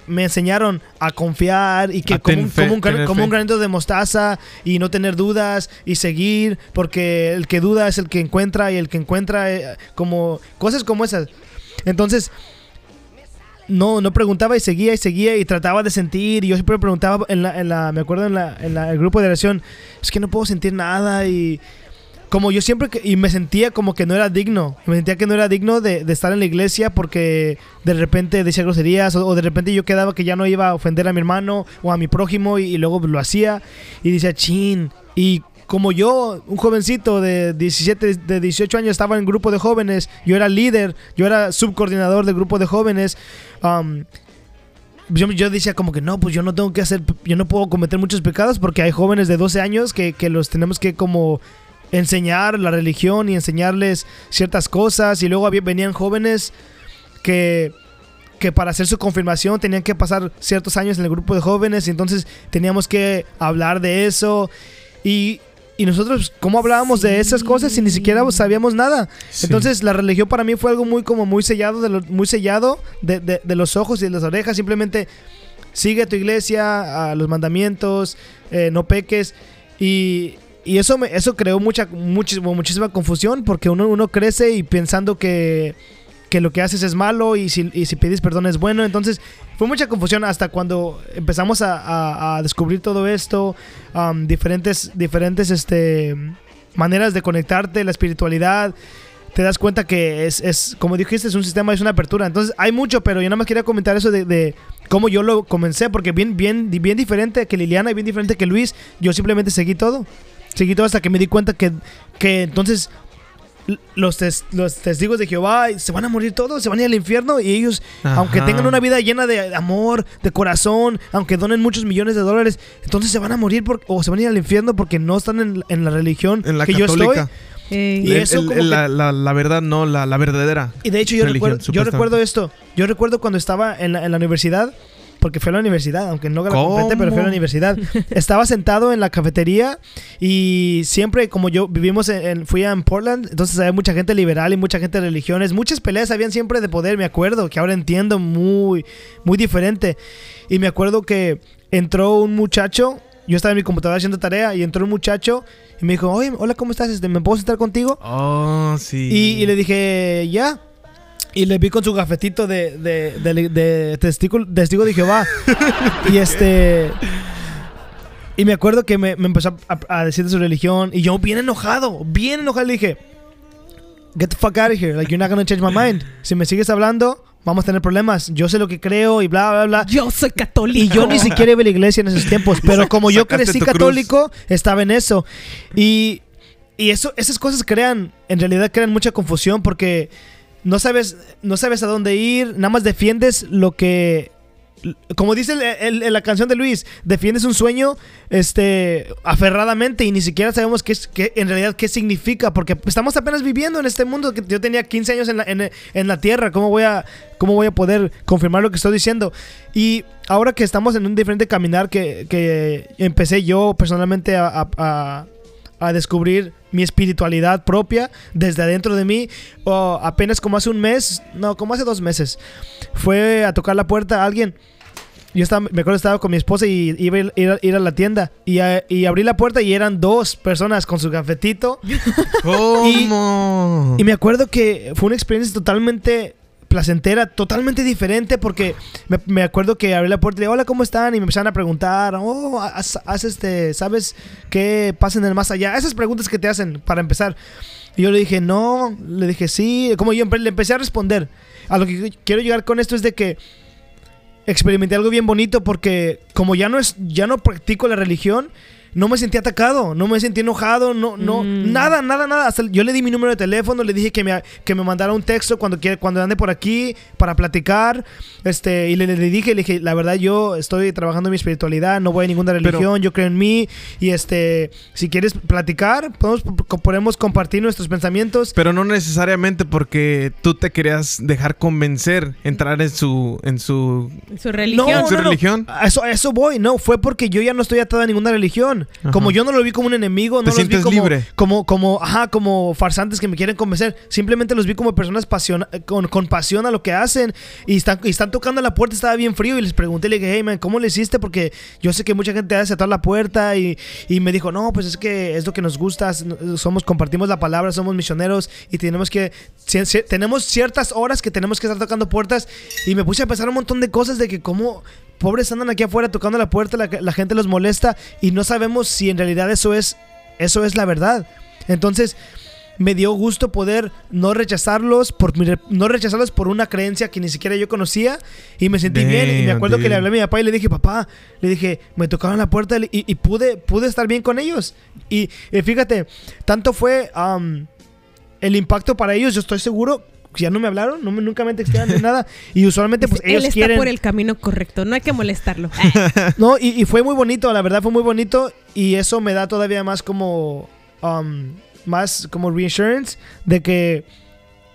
[SPEAKER 3] me enseñaron a confiar y que como, un,
[SPEAKER 5] fe,
[SPEAKER 3] como, un, como granito de mostaza y no tener dudas y seguir, porque el que duda es el que encuentra y el que encuentra, eh, como cosas como esas. Entonces, no, no preguntaba y seguía y seguía y trataba de sentir. Y yo siempre preguntaba en la, en la me acuerdo en la, en la- el grupo de oración, es que no puedo sentir nada y como yo siempre que, y me sentía como que no era digno, me sentía que no era digno de, estar en la iglesia porque de repente decía groserías o, de repente yo quedaba que ya no iba a ofender a mi hermano o a mi prójimo y, luego lo hacía y decía, chin, y como yo, un jovencito de 17, de 18 años, estaba en grupo de jóvenes, yo era líder, yo era subcoordinador del grupo de jóvenes, um, yo, yo decía como que no, pues yo no tengo que hacer, yo no puedo cometer muchos pecados porque hay jóvenes de 12 años que los tenemos que como enseñar la religión y enseñarles ciertas cosas. Y luego venían jóvenes que que para hacer su confirmación tenían que pasar ciertos años en el grupo de jóvenes y entonces teníamos que hablar de eso. Y, y nosotros cómo hablábamos de esas cosas si ni siquiera sabíamos nada.
[SPEAKER 5] Sí.
[SPEAKER 3] entonces la religión para mí fue algo muy como muy sellado de lo- muy sellado de, de- de los ojos y de las orejas. Simplemente sigue tu iglesia a los mandamientos eh, no peques. Y y eso me, eso creó mucha muchísima muchísima confusión porque uno uno crece y pensando que que lo que haces es malo y si, y si pides perdón es bueno. Entonces fue mucha confusión hasta cuando empezamos a, a- a descubrir todo esto, um, diferentes, diferentes este, maneras de conectarte, la espiritualidad. Te das cuenta que es, es, como dijiste, es un sistema, es una apertura. Entonces hay mucho, pero yo nada más quería comentar eso de, de cómo yo lo comencé, porque bien, bien, bien diferente que Liliana y bien diferente que Luis, yo simplemente seguí todo. Seguí todo hasta que me di cuenta que, que entonces los, tes- los testigos de Jehová se van a morir todos, se van a ir al infierno y ellos, aunque tengan una vida llena de amor, de corazón, aunque donen muchos millones de dólares, entonces se van a morir por- o se van a ir al infierno porque no están en, en la religión
[SPEAKER 5] En la
[SPEAKER 3] que yo estoy.
[SPEAKER 4] Ey.
[SPEAKER 3] Y
[SPEAKER 5] El-
[SPEAKER 3] eso
[SPEAKER 5] el- la, la- la verdad, no, la, la verdadera.
[SPEAKER 3] Y de hecho yo,
[SPEAKER 5] religión,
[SPEAKER 3] recuerdo, yo recuerdo esto, yo recuerdo cuando estaba en la, en la universidad, porque fui a la universidad, aunque no la
[SPEAKER 5] ¿Cómo?
[SPEAKER 3] completé, pero fui a la universidad. Estaba sentado en la cafetería y siempre, como yo vivimos en, fui a Portland, entonces había mucha gente liberal y mucha gente de religiones, muchas peleas habían siempre de poder, me acuerdo, que ahora entiendo muy, muy diferente. Y me acuerdo que entró un muchacho, yo estaba en mi computadora haciendo tarea y entró un muchacho y me dijo, oye, hola, ¿cómo estás? Este, ¿Me puedo sentar contigo?
[SPEAKER 5] Oh, sí.
[SPEAKER 3] Y, y le dije, ya. Y le vi con su gafetito de, de, de, de testigo, testigo de Jehová. y este. Y me acuerdo que me, me empezó a, a decir de su religión. Y yo, bien enojado, bien enojado, le dije: Get the fuck out of here. Like, you're not gonna change my mind. Si me sigues hablando, vamos a tener problemas. Yo sé lo que creo y bla, bla, bla.
[SPEAKER 4] Yo soy católico.
[SPEAKER 3] Y yo ni siquiera iba a la iglesia en esos tiempos, pero como yo crecí
[SPEAKER 5] cruz.
[SPEAKER 3] católico, estaba en eso. Y, y eso, esas cosas crean, en realidad crean mucha confusión porque no sabes, no sabes a dónde ir, nada más defiendes lo que... Como dice el- la canción de Luis, defiendes un sueño este, aferradamente y ni siquiera sabemos qué, es, en realidad qué significa, porque estamos apenas viviendo en este mundo. que Yo tenía 15 años en la, en, en la tierra, ¿cómo voy, a, ¿cómo voy a poder confirmar lo que estoy diciendo? Y ahora que estamos en un diferente caminar que, que empecé yo personalmente a- a- a descubrir mi espiritualidad propia desde adentro de mí, o apenas como hace un mes, no, como hace dos meses, fue a tocar la puerta a alguien. Yo estaba, me acuerdo estaba con mi esposa y iba a ir, a, ir a la tienda y, a- y abrí la puerta y eran dos personas con su cafetito
[SPEAKER 5] ¿Cómo?
[SPEAKER 3] y me acuerdo que fue una experiencia totalmente placentera, totalmente diferente, porque me, me acuerdo que abrí la puerta y dije, hola, ¿cómo están? Y me empezaron a preguntar, oh, haz, haz este, ¿sabes qué pasa en el más allá? Esas preguntas que te hacen para empezar. Y yo le dije, no, le dije, sí, como yo le empecé a responder. A lo que quiero llegar con esto es de que experimenté algo bien bonito porque como ya no es ya no practico la religión no me sentí atacado, no me sentí enojado, no, no,
[SPEAKER 4] Mm.
[SPEAKER 3] nada, nada, nada. Hasta yo le di mi número de teléfono, le dije que me, que me mandara un texto cuando quiera, cuando ande por aquí para platicar. Este, y le, le dije, le dije, la verdad, yo estoy trabajando en mi espiritualidad, no voy a ninguna
[SPEAKER 5] Pero-
[SPEAKER 3] religión, yo creo en mí. Y este, si quieres platicar, podemos, podemos compartir nuestros pensamientos.
[SPEAKER 5] Pero no necesariamente porque tú te querías dejar convencer, entrar en su, en su
[SPEAKER 4] Su religión.
[SPEAKER 5] ¿Su religión?
[SPEAKER 3] A eso, a eso voy, no, fue porque yo ya no estoy atado a ninguna religión.
[SPEAKER 5] Ajá.
[SPEAKER 3] Como yo no lo vi como un enemigo, no
[SPEAKER 5] Te
[SPEAKER 3] los vi como,
[SPEAKER 5] libre.
[SPEAKER 3] como, como, ajá, como farsantes que me quieren convencer. Simplemente los vi como personas con, con pasión a lo que hacen y están, y están tocando la puerta, estaba bien frío y les pregunté, le dije, hey man, ¿cómo le hiciste? Porque yo sé que mucha gente hace atar la puerta y, y me dijo, no, pues es que es lo que nos gusta, somos, compartimos la palabra, somos misioneros y tenemos que, tenemos ciertas horas que tenemos que estar tocando puertas y me puse a pensar un montón de cosas de que cómo pobres andan aquí afuera tocando la puerta, la, la gente los molesta y no sabemos si en realidad eso es, eso es la verdad. Entonces me dio gusto poder no rechazarlos por no rechazarlos por una creencia que ni siquiera yo conocía y me sentí bien. Y me
[SPEAKER 5] Damn,
[SPEAKER 3] acuerdo que le hablé a mi papá y le dije papá le dije me tocaron la puerta y, y pude pude estar bien con ellos. Y, y fíjate tanto fue el impacto para ellos yo estoy seguro ya no me hablaron, no nunca me textearon ni nada. Y usualmente, pues
[SPEAKER 4] Él
[SPEAKER 3] ellos
[SPEAKER 4] está
[SPEAKER 3] quieren.
[SPEAKER 4] por el camino correcto, no hay que molestarlo.
[SPEAKER 3] No, y, y fue muy bonito, la verdad fue muy bonito. Y eso me da todavía más como. um, más como reassurance de que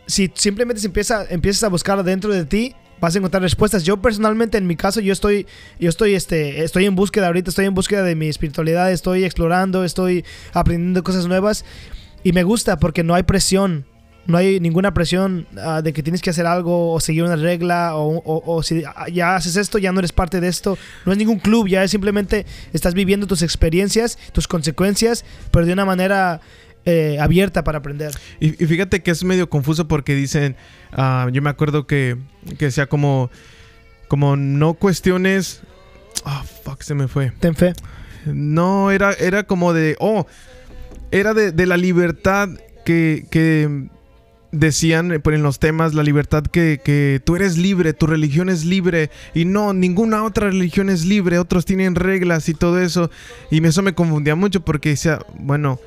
[SPEAKER 3] si simplemente se empieza, empiezas a buscar dentro de ti, vas a encontrar respuestas. Yo personalmente, en mi caso, yo estoy, yo estoy, este, estoy en búsqueda ahorita, estoy en búsqueda de mi espiritualidad, estoy explorando, estoy aprendiendo cosas nuevas. Y me gusta porque no hay presión. No hay ninguna presión ah, de que tienes que hacer algo o seguir una regla o, o- o si ah, ya haces esto, ya no eres parte de esto. No es ningún club, ya es simplemente estás viviendo tus experiencias, tus consecuencias, pero de una manera eh, abierta para aprender.
[SPEAKER 5] Y, y fíjate que es medio confuso porque dicen, ah, yo me acuerdo que, que sea como, como no cuestiones... Ah, fuck, se me fue.
[SPEAKER 3] Ten fe.
[SPEAKER 5] No, era, era como de, oh, era de, de la libertad que, que decían eh, en los temas, la libertad que, que tú eres libre, tu religión es libre y no, ninguna otra religión es libre, otros tienen reglas y todo eso. Y eso me confundía mucho porque decía, bueno,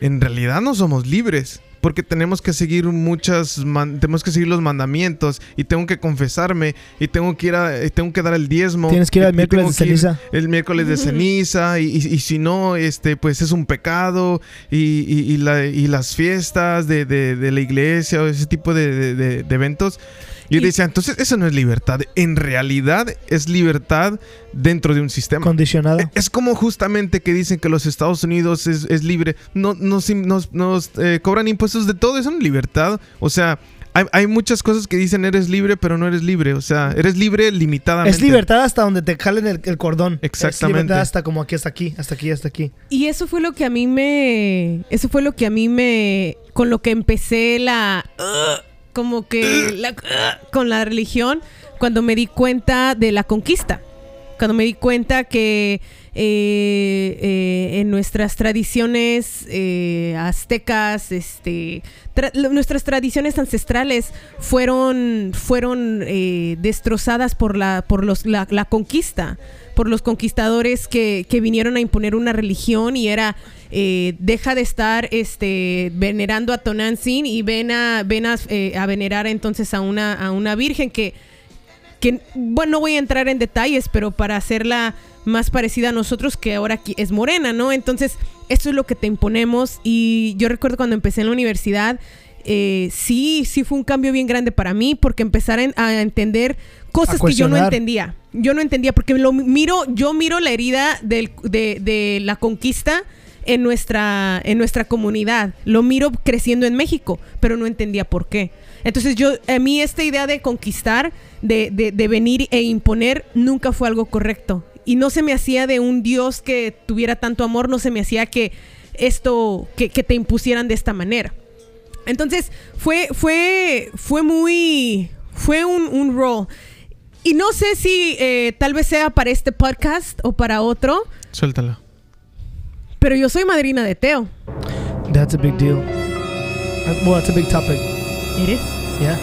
[SPEAKER 5] en realidad no somos libres. Porque tenemos que seguir muchas, man- tenemos que seguir los mandamientos y tengo que confesarme y tengo que ir a, y tengo que dar el diezmo.
[SPEAKER 3] Tienes que ir al miércoles de ceniza.
[SPEAKER 5] el miércoles de ceniza y, y- y si no, este, pues es un pecado y, y- y la- y las fiestas de, de- de la iglesia o ese tipo de, de- de- de eventos. Y yo
[SPEAKER 4] Y-
[SPEAKER 5] decía, entonces eso no es libertad. En realidad es libertad dentro de un sistema.
[SPEAKER 3] Condicionado.
[SPEAKER 5] E- Es como justamente que dicen que los Estados Unidos es, es libre. No, nos nos, nos, eh, cobran impuestos de todo. Eso no es libertad. O sea, hay, hay muchas cosas que dicen eres libre, pero no eres libre. O sea, eres libre limitadamente.
[SPEAKER 3] Es libertad hasta donde te jalen el, el cordón.
[SPEAKER 5] Exactamente.
[SPEAKER 3] Es libertad hasta como aquí, hasta aquí, hasta aquí, hasta aquí.
[SPEAKER 4] Y eso fue lo que a mí me. Eso fue lo que a mí me. Con lo que empecé la. uh, como que. con la religión. Cuando me di cuenta de la conquista. Cuando me di cuenta que. eh, eh, en nuestras tradiciones eh, aztecas, este, nuestras tradiciones ancestrales fueron, fueron destrozadas por la, por los, la conquista, por los conquistadores que, que vinieron a imponer una religión y era eh, deja de estar este, venerando a Tonantzin y ven a, ven a, eh, a venerar entonces a una, a una virgen que que bueno, no voy a entrar en detalles, pero para hacerla más parecida a nosotros que ahora aquí es morena, ¿no? Entonces, eso es lo que te imponemos y yo recuerdo cuando empecé en la universidad, eh, sí, sí fue un cambio bien grande para mí porque empezar en- a entender cosas que yo no entendía. Yo no entendía porque lo miro, yo miro la herida del- de, de la conquista en nuestra, en nuestra comunidad. Lo miro creciendo en México, pero no entendía por qué. Entonces yo, a mí esta idea de conquistar, de, de- venir e imponer, nunca fue algo correcto. Y no se me hacía de un Dios que tuviera tanto amor, no se me hacía que esto, que, que te impusieran de esta manera. Entonces fue, fue, fue muy, fue un, un role. Y no sé si eh, tal vez sea para este podcast o para otro,
[SPEAKER 5] Suéltala.
[SPEAKER 4] pero yo soy madrina de Teo.
[SPEAKER 3] That's a big deal. That- well, that's a big topic.
[SPEAKER 4] ¿Eres?
[SPEAKER 3] Yeah.